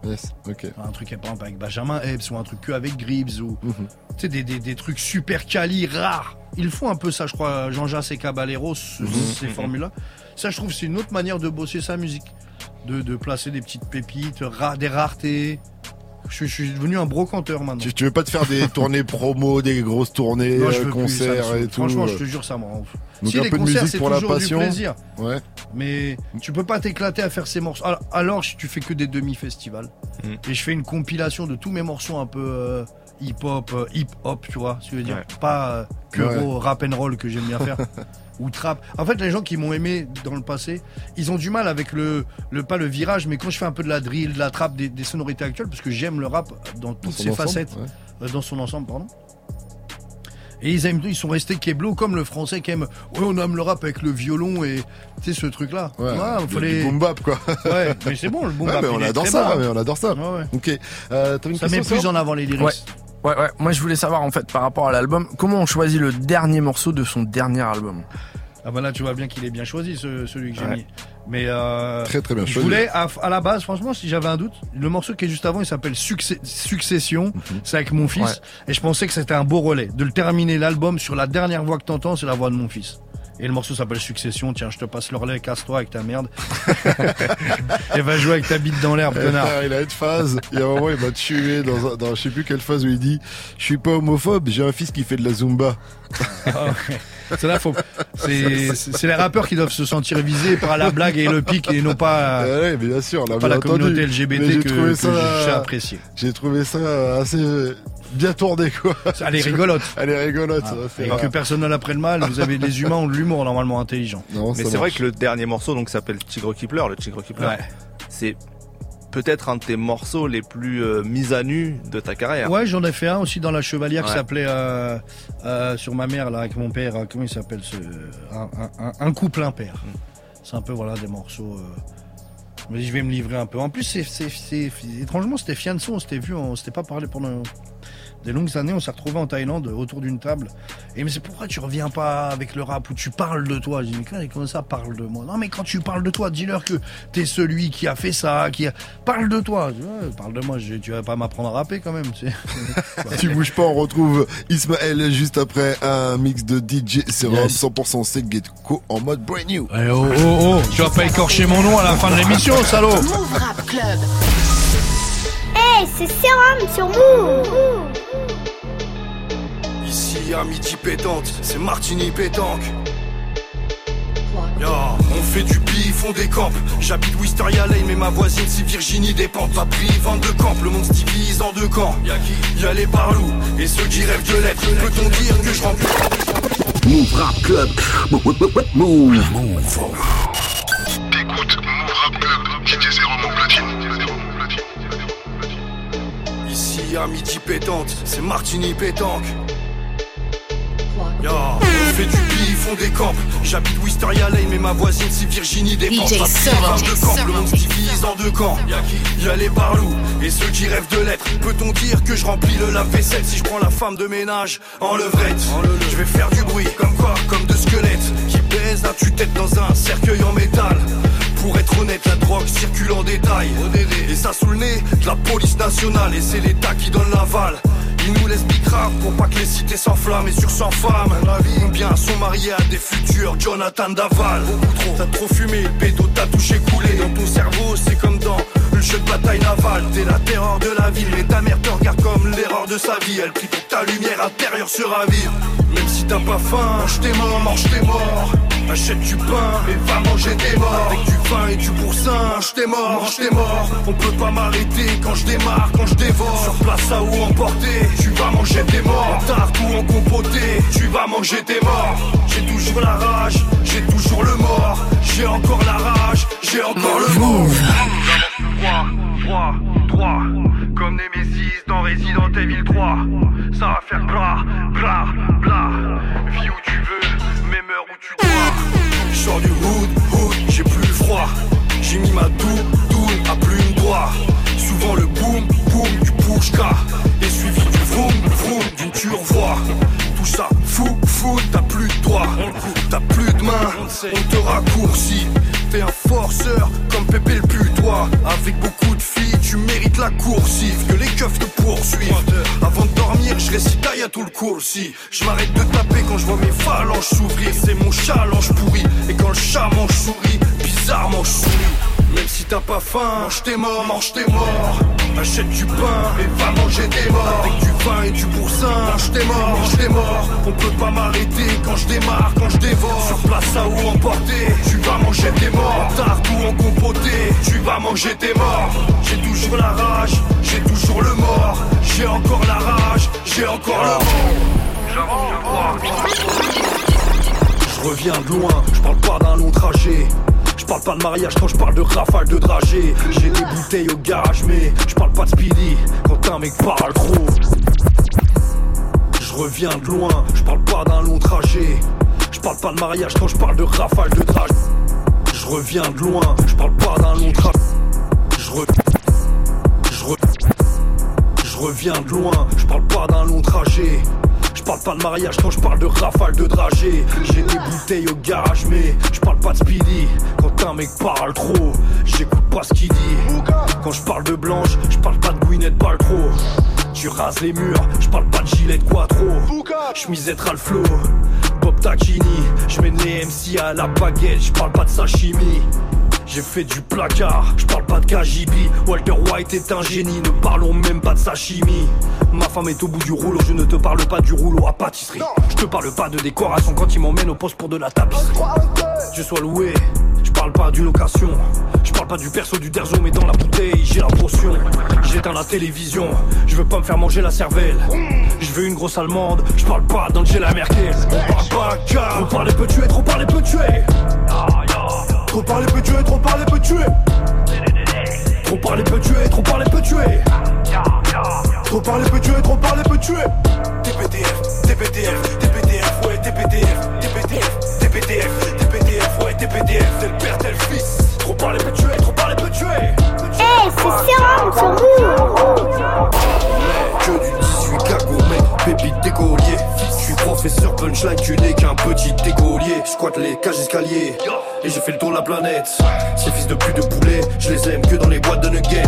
Yes, ok. Un truc par exemple avec Benjamin Epps ou un truc que avec Gribbs ou Mhm. des, des, des trucs super quali rares. Ils font un peu ça, je crois, Jean-Jacques et Caballero, ce- Mhm. ces formules-là. Ça, je trouve, c'est une autre manière de bosser sa musique, de, de placer des petites pépites, ra- des raretés. Je, je suis devenu un brocanteur maintenant. Tu, tu veux pas te faire des [laughs] tournées promo, des grosses tournées, Non, je euh, plus, ça concerts et tout. Franchement, je euh. te jure, ça me rend ouf. Donc si un les peu de concerts, musique c'est pour la du passion. plaisir. Ouais. Mais tu peux pas t'éclater à faire ces morceaux. Alors, alors, tu fais que des demi-festivals. Mm. Et je fais une compilation de tous mes morceaux un peu euh, hip-hop, euh, hip-hop, tu vois ce que je veux dire. Ouais. Pas euh, que Ouais. rap and roll que j'aime bien faire. [laughs] ou trap. En fait, les gens qui m'ont aimé dans le passé, ils ont du mal avec le, le pas le virage, mais quand je fais un peu de la drill, de la trap, des, des sonorités actuelles, parce que j'aime le rap dans toutes ses ensemble, facettes, ouais. euh, dans son ensemble, pardon. Et ils aiment, ils sont restés keblo comme le français qui aime. Ouais, on aime le rap avec le violon et tu sais ce truc-là. Ouais, il du- fallait- boom bap quoi. Ouais, mais c'est bon le boom [laughs] Ouais, bap. mais on adore ça, bon, mais on adore ça. Ouais, ouais. Ok. Euh, une Ça met plus en avant les lyrics. Ouais. Ouais. Moi, je voulais savoir, en fait, par rapport à l'album, comment on choisit le dernier morceau de son dernier album? Ah bah là tu vois bien qu'il est bien choisi ce- celui que j'ai Ouais. mis. Mais euh, Très, très bien je choisi. voulais à, à la base franchement si j'avais un doute, le morceau qui est juste avant il s'appelle Succé- Succession, Mhm. c'est avec mon fils Ouais. et je pensais que c'était un beau relais de le terminer l'album sur la dernière voix que t'entends c'est la voix de mon fils. Et le morceau s'appelle Succession, tiens je te passe le relais, casse-toi avec ta merde. [laughs] et va jouer avec ta bite dans l'herbe connard. il a une phase. Il y a un moment, il m'a tué dans, un- dans je sais plus quelle phase où il dit Je suis pas homophobe, j'ai un fils qui fait de la Zumba. Ah. C'est là, faut. C'est les rappeurs qui doivent se sentir visés par la blague et le pic et non pas, ouais, bien sûr, pas la entendu. communauté LGBT Mais que, j'ai apprécié. J'ai trouvé ça assez bien tourné, quoi. Elle est rigolote. [laughs] Elle est rigolote, Ah, ça et que personne n'en apprenne mal, vous avez les humains ont de l'humour normalement intelligent. Non, Mais c'est vrai que le dernier morceau, donc, s'appelle Tigre qui pleure, le Tigre qui pleure. Ouais. C'est peut-être un de tes morceaux les plus euh, mis à nu de ta carrière. Ouais, j'en ai fait un aussi dans la Chevalière qui s'appelait euh, euh, sur ma mère là avec mon père. euh, Comment il s'appelle ce un, un- un- un couple impair. Mm. C'est un peu voilà des morceaux. euh, Mais je vais me livrer un peu. En plus, c'est- étrangement, c'était fiançon, on s'était vu, on s'était pas parlé pendant des longues années. On s'est retrouvés en Thaïlande autour d'une table. Et il me dit pourquoi tu reviens pas avec le rap où tu parles de toi? J'ai dit mais comment- ça parle de moi? Non mais quand tu parles de toi, dis-leur que t'es celui qui a fait ça, qui a... parle de toi. Je dis, Ouais, parle de moi. Je dis, tu vas pas m'apprendre à rapper quand même. [laughs] Tu bouges pas, on retrouve Ismaël juste après un mix de DJ Serum Yes. 100% Set Gecko en mode brand new. Eh, oh, oh, oh, tu vas pas écorcher mon nom à la fin de l'émission, salaud Move Rap Club. Hey, c'est Sérum sur Move. Ici à midi pétante, c'est Martini pétanque. On fait du bif, on décampe. J'habite Wisteria Lane, mais ma voisine c'est Virginie dépend. Pas pris, de camp, le monde se divise en deux camps. Y'a qui Y'a les parlous et ceux qui rêvent de l'être. Peut-on dire que je remplis Move Rap Club. Move. Move. T'écoutes Move Rap Club, À midi pétante, c'est Martini pétanque. Ya, on fait du bif, on décampe. J'habite Wisteria Lane, mais ma voisine c'est Virginie dépend. DJ de camp, le monde se divise en deux camps. Y'a qui Y'a les barlous et ceux qui rêvent de l'être. Peut-on dire que je remplis le lave-vaisselle si je prends la femme de ménage en levrette? Je vais faire du bruit, comme quoi Comme de squelettes qui baisent la tue-tête dans un cercueil en métal. Pour être honnête, la drogue circule en détail. Et ça sous le nez de la police nationale. Et c'est l'État qui donne l'aval. Ils nous laissent bicrave pour pas que les cités s'enflamment. Et sur 100 femmes, combien sont mariés à des futurs Jonathan Daval t'as trop fumé, pédo, t'as touché coulé. Dans ton cerveau, c'est comme dans une jeu de bataille navale. T'es la terreur de la ville, mais ta mère te regarde comme l'erreur de sa vie. Elle prie ta lumière intérieure se ravive. Même si t'as pas faim, mange tes morts, mange tes morts. Achète du pain et va manger tes morts. Avec du vin et du boursin, mange tes morts, mange tes morts On peut pas m'arrêter quand je démarre, quand je dévore. Sur place à où emporter, tu vas manger tes morts. En tarte ou en compoté, tu vas manger tes morts. J'ai toujours la rage, j'ai toujours le mort. J'ai encore la rage, j'ai encore le mort. Froid, droit Comme Nemesis dans Resident Evil 3 Ça va faire bra, bra, bla. Vis où tu meurs où du hood, hood, j'ai plus froid. J'ai mis ma doux, doule à plume doigt Souvent le boom, boom du pushka. Et suivi du vroom, vroom d'une turvoie Tout ça fou, fou, t'as plus de doigts T'as plus de main, on te raccourcit T'es un forceur comme Pépé le putois. Avec beaucoup de filles, tu mérites la coursive Que les keufs te poursuivent. Avant de dormir, je récite à tout le cours si Je m'arrête de taper quand je vois mes phalanges s'ouvrir. C'est mon challenge pourri. Et quand le chat mange souris, bizarrement je souris. Même si t'as pas faim, mange tes morts, mange tes morts. Achète du pain et va manger tes morts. Avec du vin et du boursin, mange tes morts, mange tes morts. On peut pas m'arrêter quand je démarre, quand je dévore. Sur place à où emporter, tu vas manger tes vas manger tes morts J'ai toujours la rage, j'ai toujours le mort. J'ai encore la rage, j'ai encore le mort Je reviens de loin, je parle pas d'un long trajet. Je parle pas de mariage quand je parle de rafale de dragée J'ai des bouteilles au garage mais je parle pas de speedy Quand un mec parle trop. Je reviens de loin, je parle pas d'un long trajet. Je parle pas de mariage quand je parle de rafale de dragée Je reviens de loin, je parle pas d'un long trajet Je re... Je re... Je reviens de loin, je parle pas d'un long trajet. Je parle pas de mariage quand je parle de rafale de dragée J'ai des bouteilles au garage mais je parle pas de speedy. Quand un mec parle trop, j'écoute pas ce qu'il dit. Quand je parle de blanche, je parle pas de Gwyneth Paltrow. Tu rases les murs, je parle pas de gilet de quattro Chemisette Flow, Bob Tacchini Je mène les MC à la baguette, je parle pas de sashimi j'ai fait du placard, je parle pas de KGB Walter White est un génie, ne parlons même pas de sashimi Ma femme est au bout du rouleau, je ne te parle pas du rouleau à pâtisserie. Je te parle pas de décoration quand il m'emmène au poste pour de la tapisserie. Je sois loué, je parle pas d'une location. Je parle pas du perso du derzo mais dans la bouteille j'ai la potion. J'éteins la télévision, je veux pas me faire manger la cervelle. Je veux une grosse allemande, je parle pas d'Angela Merkel. On parle pas car peut tuer, trop parler peut tuer Trop parler peut tuer, trop parler peut tuer. Trop parler peut tuer, trop parler peut tuer. Trop parler peut tuer, trop parler peut tuer. TPTF, TPTF, TPTF, ouais TPTF, TPTF, TPTF, TPTF, ouais TPTF, c'est le père, tel fils. Trop parler peut tuer, trop parler peut tuer. Hey, c'est Serum sur Move Que du 18 cagots, mec, pépite d'écolier Je suis professeur punchline, tu n'es qu'un petit écolier. Squatte les cages escaliers et j'ai fait le tour de la planète. Ces fils de pute de poulet, je les aime que dans les boîtes de nuggets.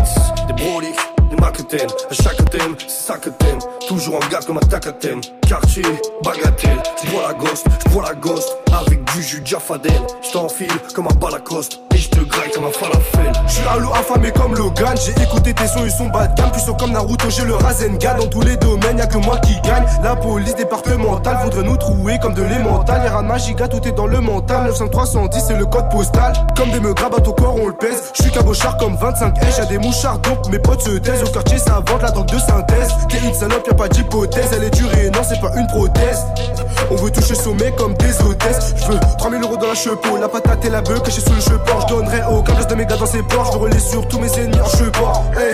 Des broliques, des macquetaines, à chaque thème, c'est ça que t'aimes. Toujours en garde comme un tacatème quartier, bagatelle, j'prends la gosse, j'prends la gosse, avec du jus Jafadel, j't'enfile comme un balacoste, et j'te graille comme un falafel. J'suis à l'eau affamé comme Logan, j'ai écouté tes sons, ils sont bas de gamme, puissants comme Naruto, j'ai le Rasengan, dans tous les domaines, y'a que moi qui gagne, la police départementale voudrait nous trouer comme de l'émental, y'a de magique, tout est dans le mental, 95310 c'est le code postal, comme des me grabattent au corps on le pèse, j'suis cabochard comme 25 H, y'a des mouchards donc mes potes se taisent, au quartier ça vente la drogue de synthèse, t'es une salope, y'a pas d'hypothèse, elle est dure et non c'est pas une prothèse, on veut toucher sommet comme des hôtesses, je veux 3000 euros dans la chepeau, la patate et la bœuf cachée sous le je donnerai aucun reste de mes gars dans ses ports, je relayer sur tous mes ennemis en cheport, hey,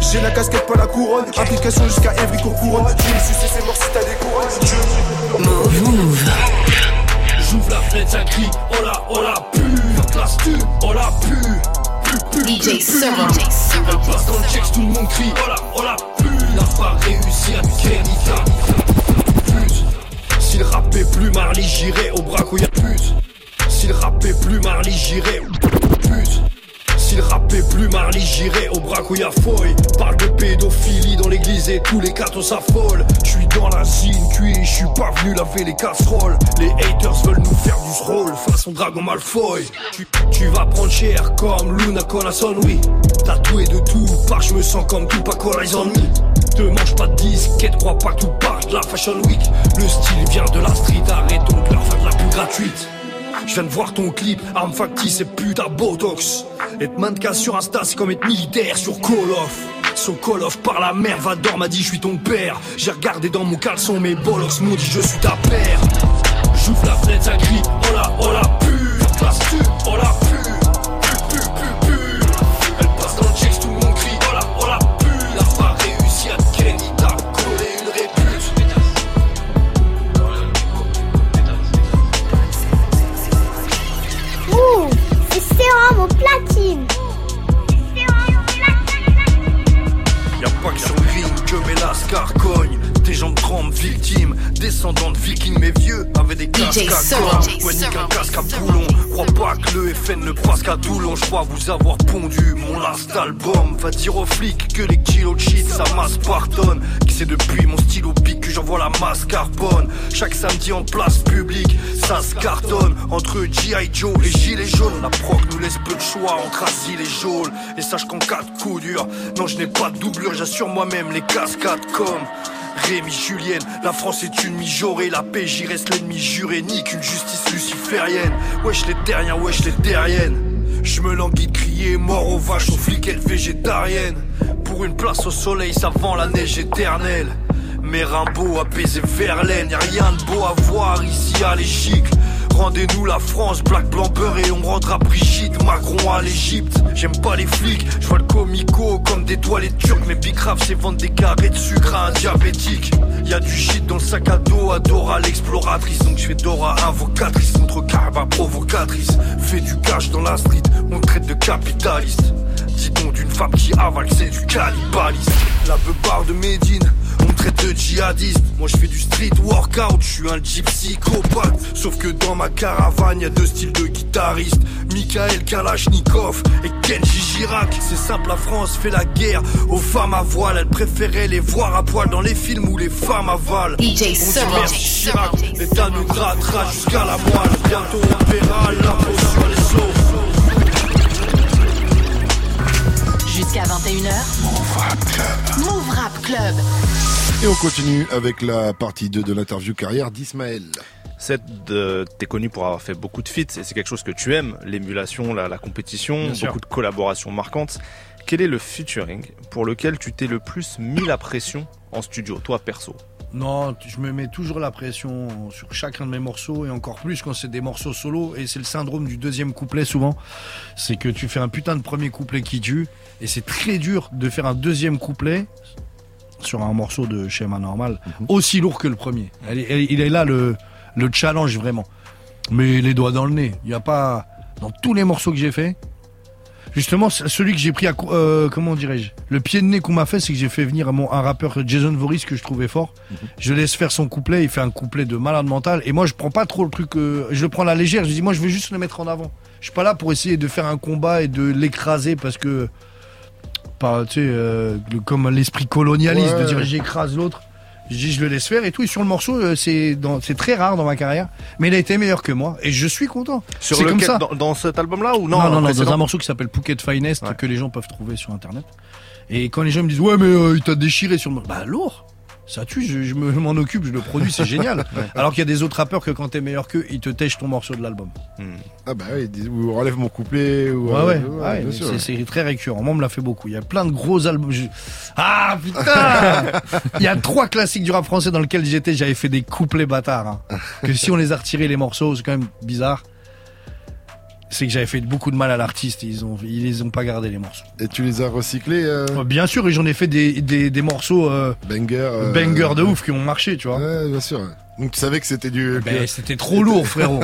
j'ai la casquette pas la couronne, application jusqu'à Evry couronne, je vais sucer c'est mort si t'as des couronnes, je... Move. J'ouvre la fenêtre, ça crie, oh la, oh la pu, classe tu, oh la pu, pu, pu, pu, DJ pu. Serum. Elle passe dans le checks, tout le monde crie, oh la, oh la pu, n'a pas réussi à. Pute, s'il rappait plus Marley, j'irais au braco, y'a pute. S'il rappait plus Marley, j'irais pute. S'il plus Marley, j'irais au braco, y'a foy. Parle de pédophilie dans l'église et tous les cathos s'affolent. J'suis dans la zine cuit, j'suis pas venu laver les casseroles. Les haters veulent nous faire du rôle, façon Dragon Malfoy. Tu, vas prendre cher comme Luna Corazon, oui. Tatoué de tout, part, je me sens comme tout pas Horizon. Te mange pas de disquette, crois pas tout part de la Fashion Week. Le style vient de la street, arrêtons de leur faire de la pub gratuite. Je viens de voir ton clip, arme factice et putain botox. Être mannequin sur Insta, c'est comme être militaire sur Call of. Sur Call of par la mer, Vador m'a dit je suis ton père. J'ai regardé dans mon caleçon, mes bollocks m'ont dit je suis ta père. J'ouvre la fenêtre, ça crie, oh la, oh la pu, classe tu, oh la pu, Tremblent, victimes, descendants de vikings, mes vieux avaient des casques à cornes. Ouais, nique un casque à boulon. Crois pas que le FN ne passe qu'à Toulon. Je crois vous avoir pondu mon last album. Va dire aux flics que les kilos de shit, ça masse pardonne. Qui c'est depuis mon stylo pique que j'envoie la masse carbone? Chaque samedi en place publique, ça se cartonne. Entre G.I. Joe et Gilet jaune, la proc nous laisse peu de choix entre asile et jaune. Et sache qu'en cas de coup dur, non, je n'ai pas de doublure, j'assure moi-même les cascades comme. Rémi Julienne, la France est une mijaurée, la paix j'y reste l'ennemi juré, ni qu'une justice luciférienne. Wesh les terriens, wesh les terriennes. Je me languis de crier mort aux vaches, aux flics et végétariennes. Pour une place au soleil, ça vend la neige éternelle. Mais Rimbaud a baisé Verlaine, y'a rien de beau à voir ici à l'Égypte. Rendez-nous la France, black, blanc, beurre et on rendra Brigitte, Macron à l'Égypte. J'aime pas les flics, je vois le comico comme des toilettes turques. Mais Bicrave c'est vendre des carrés de sucre à un diabétique. Y a du shit dans le sac à dos, Adora l'exploratrice. Donc je fais Dora invocatrice contre Carva provocatrice. Fais du cash dans la street, on traite de capitaliste. Dis donc d'une femme qui avale, c'est du cannibalisme. La beubare de Médine, traite de djihadiste. Moi je fais du street workout, je suis un gypsychopathe. Sauf que dans ma caravane, y a deux styles de guitaristes. Michael Kalachnikov et Kenji Girac. C'est simple, la France fait la guerre aux femmes à voile. Elle préférait les voir à poil dans les films où les femmes avalent. DJ On dit Chirac, l'État nous grattera jusqu'à la moelle. Bientôt on verra l'impôt sur les eaux. Jusqu'à 21h. Move Rap Club. Et on continue avec la partie 2 de l'interview carrière d'Ismaël. Seth, euh, t'es connu pour avoir fait beaucoup de feats et c'est quelque chose que tu aimes, l'émulation, la, la compétition, Bien sûr. beaucoup de collaborations marquantes. Quel est le featuring pour lequel tu t'es le plus mis la pression en studio, toi perso? Non, je me mets toujours la pression sur chacun de mes morceaux et encore plus quand c'est des morceaux solo. Et c'est le syndrome du deuxième couplet souvent. C'est que tu fais un putain de premier couplet qui tue et c'est très dur de faire un deuxième couplet sur un morceau de schéma normal aussi lourd que le premier. Elle est- elle- il est là le, le challenge vraiment. Mais les doigts dans le nez. Il n'y a pas dans tous les morceaux que j'ai fait. Justement, celui que j'ai pris à euh, comment dirais-je? Le pied de nez qu'on m'a fait, c'est que j'ai fait venir mon, un rappeur Jason Voorhees que je trouvais fort. Je laisse faire son couplet, il fait un couplet de malade mental. Et moi, je prends pas trop le truc. euh, je le prends à la légère. Je dis, moi, je veux juste le mettre en avant. Je suis pas là pour essayer de faire un combat et de l'écraser parce que, pas, tu sais, euh, le- comme l'esprit colonialiste Ouais. de dire j'écrase l'autre. Je dis, je le laisse faire et tout. Et sur le morceau, euh, c'est dans- c'est très rare dans ma carrière, mais il a été meilleur que moi et je suis content. Sur C'est comme ça. Dans, dans cet album-là ou non Non, non, non, dans un morceau qui s'appelle Phuket Finest que les gens peuvent trouver sur internet. Et quand les gens me disent ouais mais euh, il t'a déchiré sur le morceau, bah lourd. Ça tue, je, je me- je m'en occupe, je le produis, c'est génial. [laughs] Alors qu'il y a des autres rappeurs que quand t'es meilleur qu'eux, ils te tèchent ton morceau de l'album. Ah bah oui, ils disent, ou relève mon couplet. Ou, Ouais, ouais, ouais, ouais, bien mais sûr. c'est- c'est très récurrent. Moi, on me l'a fait beaucoup. Il y a plein de gros albums. Je- Ah putain [laughs] Il y a trois classiques du rap français dans lesquels j'étais. J'avais fait des couplets bâtards. hein. [laughs] Que si on les a retirés les morceaux, c'est quand même bizarre. C'est que j'avais fait beaucoup de mal à l'artiste. Ils ont, ils les ont pas gardés les morceaux. Et tu les as recyclés euh, Euh, Bien sûr, et j'en ai fait des, des, des morceaux euh, Banger. euh, banger de ouf qui ont marché, tu vois. Ouais, bien sûr. Donc tu savais que c'était du. Ben, que- c'était trop lourd, [laughs] frérot.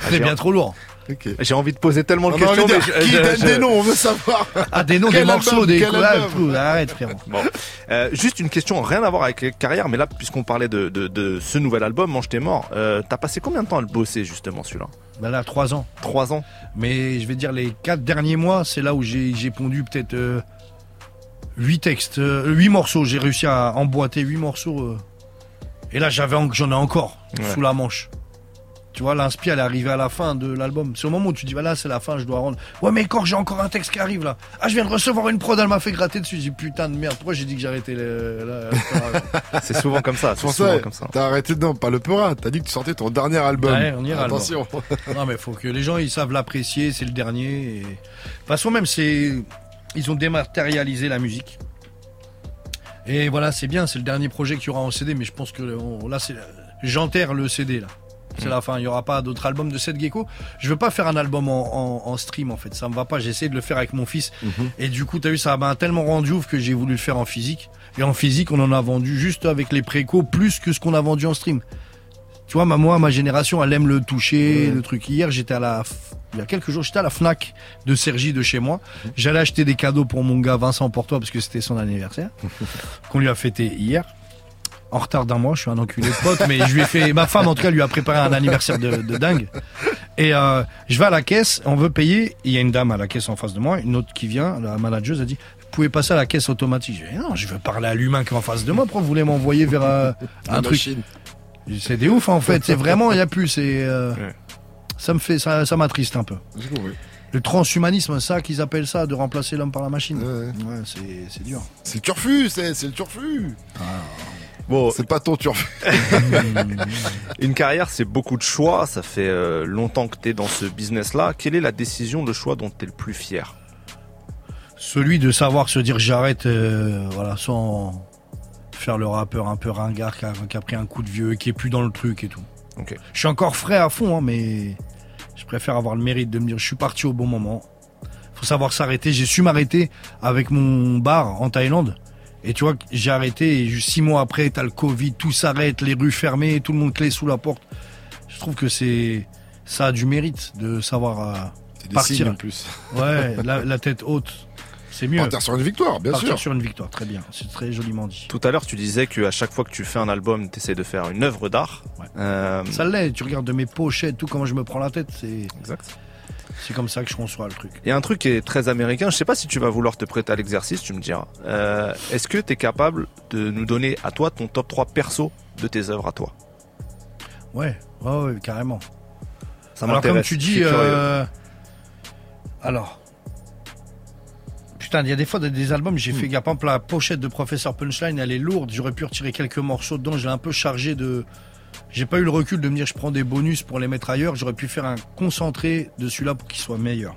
C'était bien trop lourd. Ok. J'ai envie de poser tellement de questions. mais je- qui je- donne je- des noms On veut savoir. Ah, des noms, des morceaux, des collabs. Arrête, frérot. Bon. Euh, juste une question, rien à voir avec les carrières, mais là, puisqu'on parlait de, de, de ce nouvel album, Mange t'es mort, euh, t'as passé combien de temps à le bosser justement celui-là? Ben là, trois ans. Trois ans Mais je vais dire, les quatre derniers mois, c'est là où j'ai j'ai pondu peut-être euh, huit textes, euh, huit morceaux. J'ai réussi à emboîter huit morceaux. euh. Et là, j'avais en- j'en ai encore Ouais. sous la manche. Tu vois, l'inspi, elle est arrivée à la fin de l'album. C'est au moment où tu dis, voilà, c'est la fin, je dois rendre. Ouais, mais quand j'ai encore un texte qui arrive là. Ah, je viens de recevoir une prod, elle m'a fait gratter dessus. J'ai dit, putain de merde, pourquoi j'ai dit que j'arrêtais le. [laughs] C'est souvent comme ça, pour souvent ça, comme ça. t'as arrêté dedans, pas le Peura. T'as dit que tu sortais ton dernier album. Ouais, on ira, Attention. [laughs] non, mais faut que les gens ils savent l'apprécier, c'est le dernier. Et... De toute façon, même, c'est. Ils ont dématérialisé la musique. Et voilà, c'est bien, c'est le dernier projet qu'il y aura en CD, mais je pense que on- là, c'est. J'enterre le CD, là. C'est la fin, il n'y aura pas d'autres albums de Seth Gecko. Je veux pas faire un album en, en- en stream en fait, ça me va pas. J'ai essayé de le faire avec mon fils et du coup, t'as vu, ça m'a tellement rendu ouf que j'ai voulu le faire en physique. Et en physique, on en a vendu juste avec les précos plus que ce qu'on a vendu en stream. Tu vois, ma, moi, ma génération, elle aime le toucher, le truc. Hier, j'étais à la, il y a quelques jours, j'étais à la Fnac de Sergi de chez moi. J'allais acheter des cadeaux pour mon gars Vincent Portois parce que c'était son anniversaire, [laughs] qu'on lui a fêté hier. En retard d'un mois, je suis un enculé de pote, mais je lui ai fait, ma femme en tout cas lui a préparé un anniversaire de, de dingue. Et euh, je vais à la caisse, on veut payer. Il y a une dame à la caisse en face de moi, une autre qui vient, la manageuse a dit, vous pouvez passer à la caisse automatique. Je dis, non, je veux parler à l'humain qui est en face de moi. Pourquoi vous voulez m'envoyer vers euh, un truc c'est des ouf en fait, c'est vraiment, il n'y a plus, c'est. euh, Ouais. Ça me fait, ça, ça m'attriste un peu. Le transhumanisme, ça qu'ils appellent ça, de remplacer l'homme par la machine. Ouais. Ouais, c'est, dur. C'est le turfu, c'est le turfu. Bon, C'est pas ton turfu. [laughs] une carrière, c'est beaucoup de choix. Ça fait euh, longtemps que t'es dans ce business-là. Quelle est la décision, le choix dont t'es le plus fier? Celui de savoir se dire j'arrête, euh, voilà, sans faire le rappeur un peu ringard qui a, qui a pris un coup de vieux, qui est plus dans le truc et tout. Ok. Je suis encore frais à fond, hein, mais je préfère avoir le mérite de me dire je suis parti au bon moment. Faut savoir s'arrêter. J'ai su m'arrêter avec mon bar en Thaïlande. Et tu vois, j'ai arrêté et juste six mois après, t'as le Covid, tout s'arrête, les rues fermées, tout le monde clé sous la porte. Je trouve que c'est ça a du mérite de savoir euh, C'est des Partir. en plus. ouais la, la tête haute. C'est mieux. Partir sur une victoire, bien Partir sûr. sur une victoire, très bien. C'est très joliment dit. Tout à l'heure, tu disais qu'à chaque fois que tu fais un album, t'essaies de faire une œuvre d'art. Ouais. Euh, Ça l'est. Tu regardes de mes pochettes, tout comment je me prends la tête. C'est Exact. C'est comme ça que je conçois le truc. Il y a un truc qui est très américain. Je sais pas si tu vas vouloir te prêter à l'exercice, tu me diras. Euh, Est-ce que tu es capable de nous donner à toi ton top 3 perso de tes œuvres à toi? Ouais, ouais, ouais, carrément. Ça Alors comme tu je dis, euh, alors, putain, il y a des fois des, des albums, j'ai fait gaffe, par exemple, la pochette de Professeur Punchline, elle est lourde, j'aurais pu retirer quelques morceaux dedans, j'ai un peu chargé de, j'ai pas eu le recul de me dire je prends des bonus pour les mettre ailleurs, j'aurais pu faire un concentré de celui-là pour qu'il soit meilleur.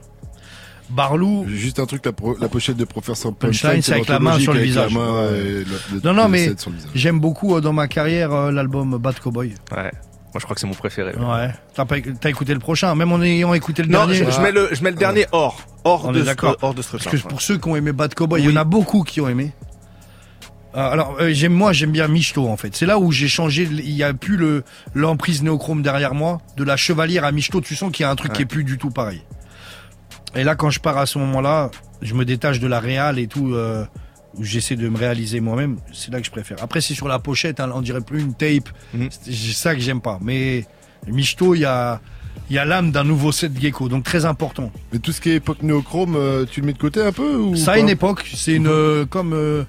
Barlou, Juste un truc, la, pro- la pochette de Professeur Punchline, Punchline, c'est avec la main sur le visage. le- Non, non, mais j'aime beaucoup euh, dans ma carrière euh, l'album Bad Cowboy. Ouais. Moi, je crois que c'est mon préféré. Ouais. T'as pas, t'as écouté le prochain, même en ayant écouté le Non, dernier. je, je mets le, je mets le dernier hors. Hors On de, est d'accord. hors de ce truc Parce que pour ceux qui ont aimé Bad Cowboy, il y en a beaucoup qui ont aimé. Euh, alors euh, j'aime moi j'aime bien Michto en fait. C'est là où j'ai changé. Il y a plus le l'emprise néochrome derrière moi. De la chevalière à Michto, tu sens qu'il y a un truc qui est plus du tout pareil. Et là quand je pars à ce moment-là, je me détache de la réal et tout. euh, où j'essaie de me réaliser moi-même. C'est là que je préfère. Après c'est sur la pochette, hein, on dirait plus une tape. Mhm. C'est ça que j'aime pas. Mais Michto, il y a il y a l'âme d'un nouveau set gecko, donc très important. Mais tout ce qui est époque néochrome, euh, tu le mets de côté un peu ou Ça une époque, c'est une euh, comme euh,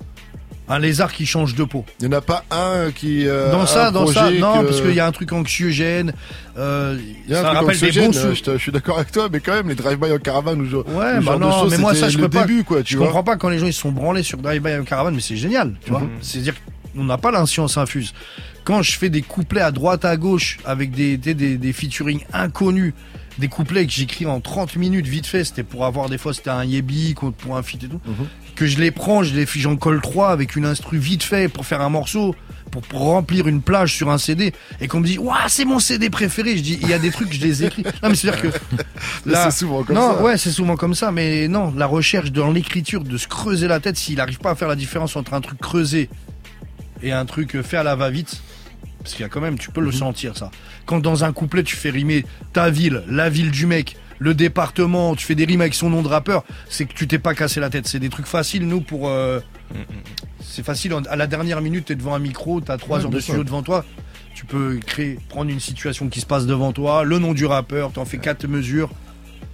Un lézard qui change de peau. Il n'y en a pas un qui. euh, Dans ça, dans ça, non, que- parce qu'il y a un truc anxiogène. Euh, Il y a un ça truc rappelle des bons sou- je, suis d'accord avec toi, mais quand même, les drive-by en caravane ou genre, Ouais, ou bah non, choses, mais moi ça je peux pas. début, quoi, tu je vois. comprends pas quand les gens ils sont branlés sur Drive By en caravane, mais c'est génial, tu vois. Mhm. C'est-à-dire qu'on n'a pas l'inscience infuse. Quand je fais des couplets à droite à gauche avec des des, des, des featuring inconnus, des couplets que j'écris en 30 minutes vite fait, c'était pour avoir des fois c'était un Yebi contre pour un feat et tout, Mhm. que je les prends, je les j'en colle trois avec une instru vite fait pour faire un morceau. Pour, pour remplir une plage sur un CD et qu'on me dit waouh c'est mon CD préféré je dis il y a des trucs je les écris non mais c'est à dire que [laughs] Mais c'est souvent comme non, ça. ouais, c'est souvent comme ça, mais non, la recherche dans l'écriture, de se creuser la tête, s'il n'arrive pas à faire la différence entre un truc creusé et un truc fait à la va-vite, parce qu'il y a quand même, tu peux le sentir ça. Quand dans un couplet, tu fais rimer ta ville, la ville du mec, le département, tu fais des rimes avec son nom de rappeur, c'est que tu t'es pas cassé la tête. C'est des trucs faciles, nous, pour. euh, C'est facile, à la dernière minute, t'es devant un micro, t'as trois Ouais, heures de studio devant toi. Tu peux créer, prendre une situation qui se passe devant toi, le nom du rappeur, t'en fais quatre mesures.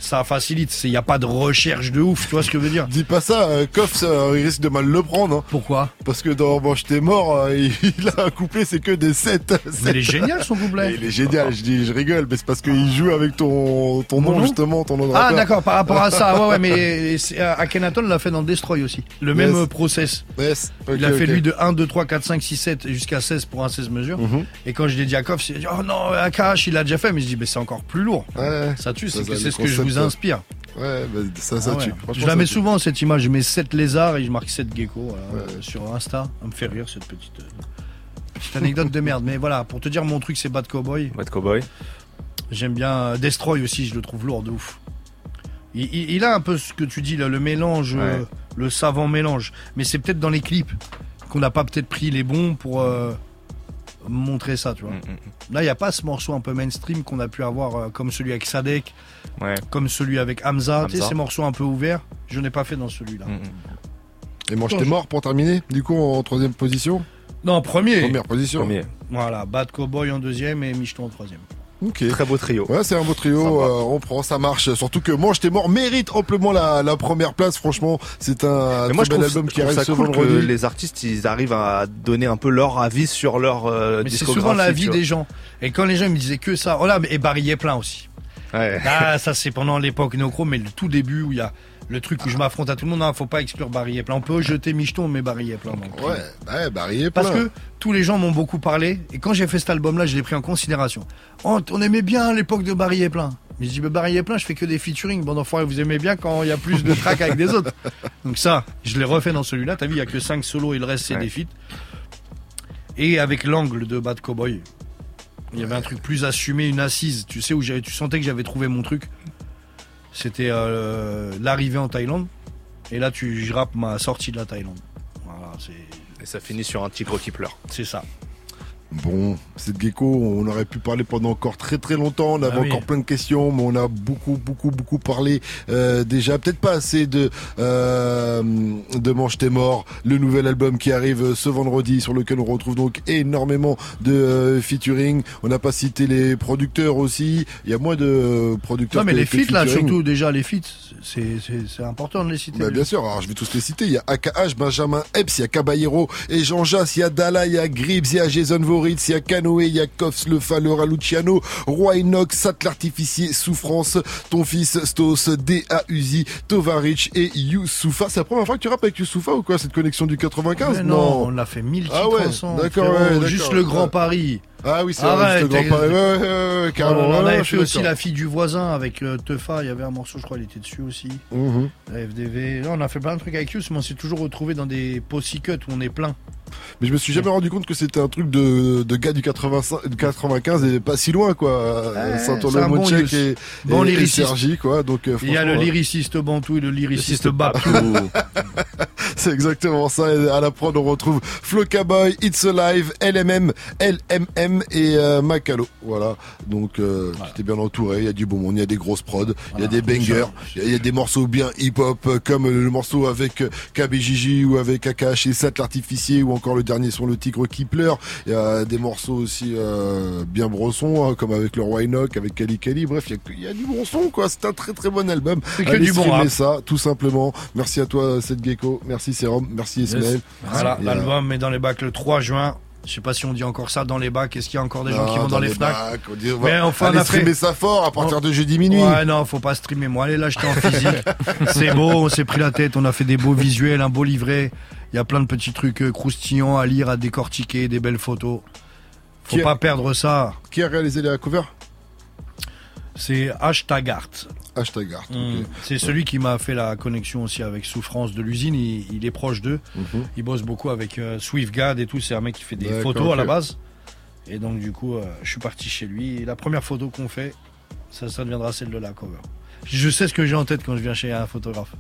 Ça facilite, il n'y a pas de recherche de ouf, tu vois ce que je veux dire Dis pas ça, euh, Koff, il risque de mal le prendre. hein. Pourquoi? Parce que dans Mange t'es mort, euh, il, [laughs] il a un couplet, c'est que des 7. Mais il est génial son couplet. Il est génial, je dis, je rigole, mais c'est parce qu'il joue avec ton, ton nom, nom? justement, ton nom de Ah d'accord, par rapport à ça, ouais, ouais, mais [laughs] c'est- euh, Akhenaton l'a fait dans Destroy aussi. Le même Yes. euh, process. Yes, il a fait lui de 1, 2, 3, 4, 5, 6, 7 jusqu'à 16 pour un 16 mesures. Mhm. Et quand je l'ai dit à Koff, il a dit Oh non, Akash, il l'a déjà fait. Mais je dis Mais c'est encore plus lourd. Ouais. Ça tue, c'est ce que je vous inspire. Ouais, bah, ça, ça Ah ouais. tue. Je la mets tue. souvent cette image. Je mets 7 lézards et je marque 7 geckos voilà, euh, sur Insta. Ça me fait rire cette petite, euh, petite anecdote de merde. Mais voilà, pour te dire, mon truc c'est Bad Cowboy. Bad Cowboy. J'aime bien euh, Destroy aussi, je le trouve lourd de ouf. Il, il- il a un peu ce que tu dis là, le mélange, euh, le savant mélange. Mais c'est peut-être dans les clips qu'on n'a pas peut-être pris les bons pour euh, montrer ça, tu vois. Mm, Là, il n'y a pas ce morceau un peu mainstream qu'on a pu avoir euh, comme celui avec Sadek, Ouais. comme celui avec Hamza. Tu sais, ces morceaux un peu ouverts, je n'ai pas fait dans celui-là. Et Mange t'es mort pour terminer, du coup, en troisième position? Non, premier. Première position. Premier. Voilà, Bad Cowboy en deuxième et Michton en troisième. Ok. Très beau trio. Ouais, c'est un beau trio, euh, on prend, ça marche. Surtout que Mange t'es mort mérite amplement la, la première place, franchement. C'est un Mais moi, très je bel trouve, album je qui arrive ça ce cool que les artistes, ils arrivent à donner un peu leur avis sur leur euh, Mais c'est souvent la tu vie vois. des gens. Et quand les gens ils me disaient que ça, oh là, mais- et Barry est plein aussi. Ouais. Ah, ça c'est pendant l'époque Néocro, mais le tout début où il y a le truc où je m'affronte à tout le monde, hein, faut pas exclure Barry plein. On peut jeter Micheton, mais Barry est plein. donc. Ouais, ouais, Barry est Parce plein. que tous les gens m'ont beaucoup parlé, et quand j'ai fait cet album-là, je l'ai pris en considération. Oh, on aimait bien l'époque de Barry est plein. Mais je dis, mais Barry est plein, je fais que des featuring. Bon, d'enfoiré, vous aimez bien quand il y a plus de tracks avec des autres. [laughs] Donc ça, je l'ai refait dans celui-là. T'as vu, il y a que 5 solos et le reste, c'est Ouais. des feats. Et avec l'angle de Bad Cowboy. Il y avait un truc plus assumé, une assise. Tu sais, où tu sentais que j'avais trouvé mon truc. C'était euh, l'arrivée en Thaïlande. Et là, tu je rappe ma sortie de la Thaïlande. Voilà, c'est. Et ça finit sur un tigre qui pleure. C'est ça. Bon, cette gecko, on aurait pu parler pendant encore très très longtemps. On avait Ah oui. encore plein de questions, mais on a beaucoup beaucoup beaucoup parlé euh, déjà. Peut-être pas assez de euh, de Mange t'es mort, le nouvel album qui arrive ce vendredi, sur lequel on retrouve donc énormément de euh, featuring. On n'a pas cité les producteurs aussi. Il y a moins de euh, producteurs. Non, mais que- les feats, là, surtout, déjà, les feats, c'est- c'est c'est important de les citer. Bah, bien sûr, alors je vais tous les citer. Il y a AKH, Benjamin Epps, il y a Caballero et Jean Jass, il y a Dala, il y a Gribbs, il y a Jason Voritz, il y a Canoë, il y a Le Falleur, Luciano, Roy Inox, Sat l'artificier, Souffrance, ton fils Stos, D.A. Uzi, Tovarich et Youssoufa. C'est la première fois que tu rappes avec Youssoufa ou quoi cette connexion du 95 Mais non, on l'a fait mille Ah titres ouais, ensemble, d'accord, ouais, d'accord. Juste le Grand. Paris. Ah oui, c'est vrai, juste le Grand. Ouais, ouais, ouais, ouais, carrément. On en ouais, avait je fait aussi. La fille du voisin avec euh, Teufa. Il y avait un morceau, je crois, il était dessus aussi. Mhm. La FDV. Non, on a fait plein de trucs avec Yous, mais on s'est toujours retrouvé dans des post cuts où on est plein. Mais je me suis jamais rendu compte que c'était un truc de, de gars du 85, du 95 et pas si loin, quoi. Ouais, Saint-Olo, c'est un bon et, Bon et- et lyriciste. Sergi, quoi. Donc, euh, Il y a le lyriciste Bantou et le lyriciste Babtou. [laughs] C'est exactement ça. Et à la prod, on retrouve Flo Cowboy, It's Alive, LMM, LMM et euh, Macalo. Voilà. Donc, euh, tu t'es bien entouré. Il y a du bon monde, il y a des grosses prods, il y a des bangers, il y a- il y, a des morceaux bien hip-hop, euh, comme le morceau avec euh, KBJJ ou avec Akash et Sat l'artificier ou encore le dernier son Le Tigre qui pleure. Il y a des morceaux aussi euh, bien brossons, hein, comme avec le Roi Enoch, avec Kali Kali. Bref, il y a, il y a du bon son, quoi. C'est un très très bon album. C'est que Allez du bon rap. ça, tout simplement. Merci à toi, Seth Gecko. Merci Sérum, merci Ismaël. Voilà, l'album est dans les bacs le 3 juin. Je sais pas si on dit encore ça dans les bacs. Est-ce qu'il y a encore des gens qui vont dans, les les Fnac bacs, on dit, Mais va- enfin, on fait- streamer ça fort à partir de jeudi minuit. Ouais, non, faut pas streamer. Moi, allez l'acheter en physique. [laughs] c'est beau, on s'est pris la tête, on a fait des beaux visuels, un beau livret. Il y a plein de petits trucs euh, croustillants à lire, à décortiquer, des belles photos. Faut Qui a- pas perdre ça. Qui a réalisé la cover? C'est hashtag art. Hashtag art. Mm. ok. C'est celui qui m'a fait la connexion aussi avec Souffrance de l'usine. Il, il est proche d'eux. Mhm. Il bosse beaucoup avec euh, SwiftGad et tout. C'est un mec qui fait des photos à la base. Et donc, du coup, euh, je suis parti chez lui. Et la première photo qu'on fait, ça, ça deviendra celle de la cover. Je sais ce que j'ai en tête quand je viens chez un photographe.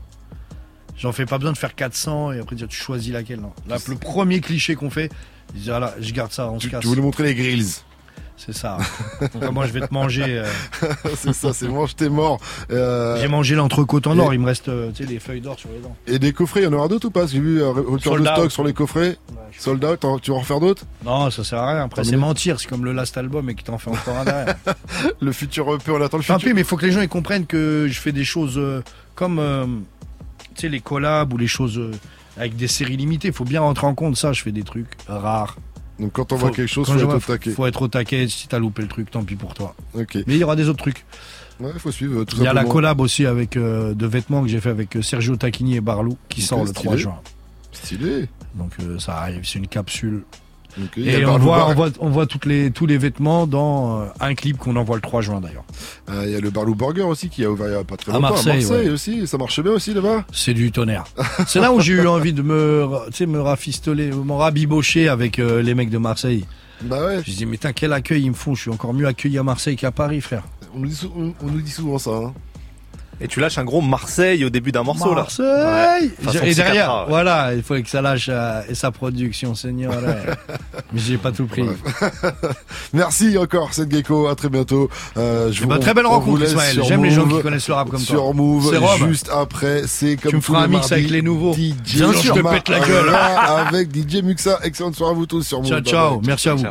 J'en fais pas besoin de faire 400 et après dire tu choisis laquelle. Non. Là, le premier cliché qu'on fait, je dis, voilà, je garde ça, on se Tu, casse. tu voulais montrer les grills. C'est ça. Donc, moi, je vais te manger. euh, [laughs] c'est ça, c'est mange tes morts. Euh, J'ai mangé l'entrecôte en or. Il me reste euh, tu sais, les feuilles d'or sur les dents. Et des coffrets, il y en aura d'autres ou pas? J'ai vu retour de stock sur les coffrets. Sold out, t'en- tu vas en refaire d'autres? Non, ça sert à rien. Après, c'est mentir. C'est comme le last album et qui t'en fait encore un derrière. [laughs] Le futur EP, on attend le futur. mais il faut que les gens ils comprennent que je fais des choses comme tu sais les collabs ou les choses avec des séries limitées. Il faut bien rentrer en compte ça. Je fais des trucs rares. Donc quand on voit quelque chose, faut être vois, au taquet. Faut être au taquet. Si t'as loupé le truc, tant pis pour toi. Mais il y aura des autres trucs. Ouais, faut suivre tout Il y a la collab aussi avec euh, de vêtements que j'ai fait avec euh, Sergio Tacchini et Barlou qui sort le stylé. 3 juin. Stylé. Donc euh, ça arrive, c'est une capsule. Et le on voit, on voit, on voit toutes les, tous les vêtements dans euh, un clip qu'on envoie le 3 juin d'ailleurs. Euh, Il y a le Barlou Burger aussi qui a ouvert il a pas très À longtemps. Marseille, ouais. aussi. Ça marchait bien aussi là-bas. C'est du tonnerre. C'est là où j'ai eu envie de me, me rafistoler, me rabibocher avec euh, les mecs de Marseille. Bah ouais. Je dis, mais putain, quel accueil ils me font. Je suis encore mieux accueilli à Marseille qu'à Paris, frère. On nous dit, sou- on- on nous dit souvent ça. hein. Et tu lâches un gros Marseille au début d'un morceau là. Marseille Ouais, façon Et derrière, ouais. voilà, il faut que ça lâche euh, et sa production, Seigneur. [laughs] mais j'ai pas tout pris. [laughs] Merci encore, Seth Gecko. À très bientôt. Euh, je Eh ben, vous- très belle rencontre, Ismaël. J'aime les gens Move. qui connaissent le rap comme toi. Sur Move, C'est Rome. juste après, c'est comme Tu me feras un mix avec les nouveaux. DJ Bien sûr, je te pète la gueule. avec DJ Muxa. Excellente soirée à vous tous sur Move. Ciao, ciao. Merci à vous.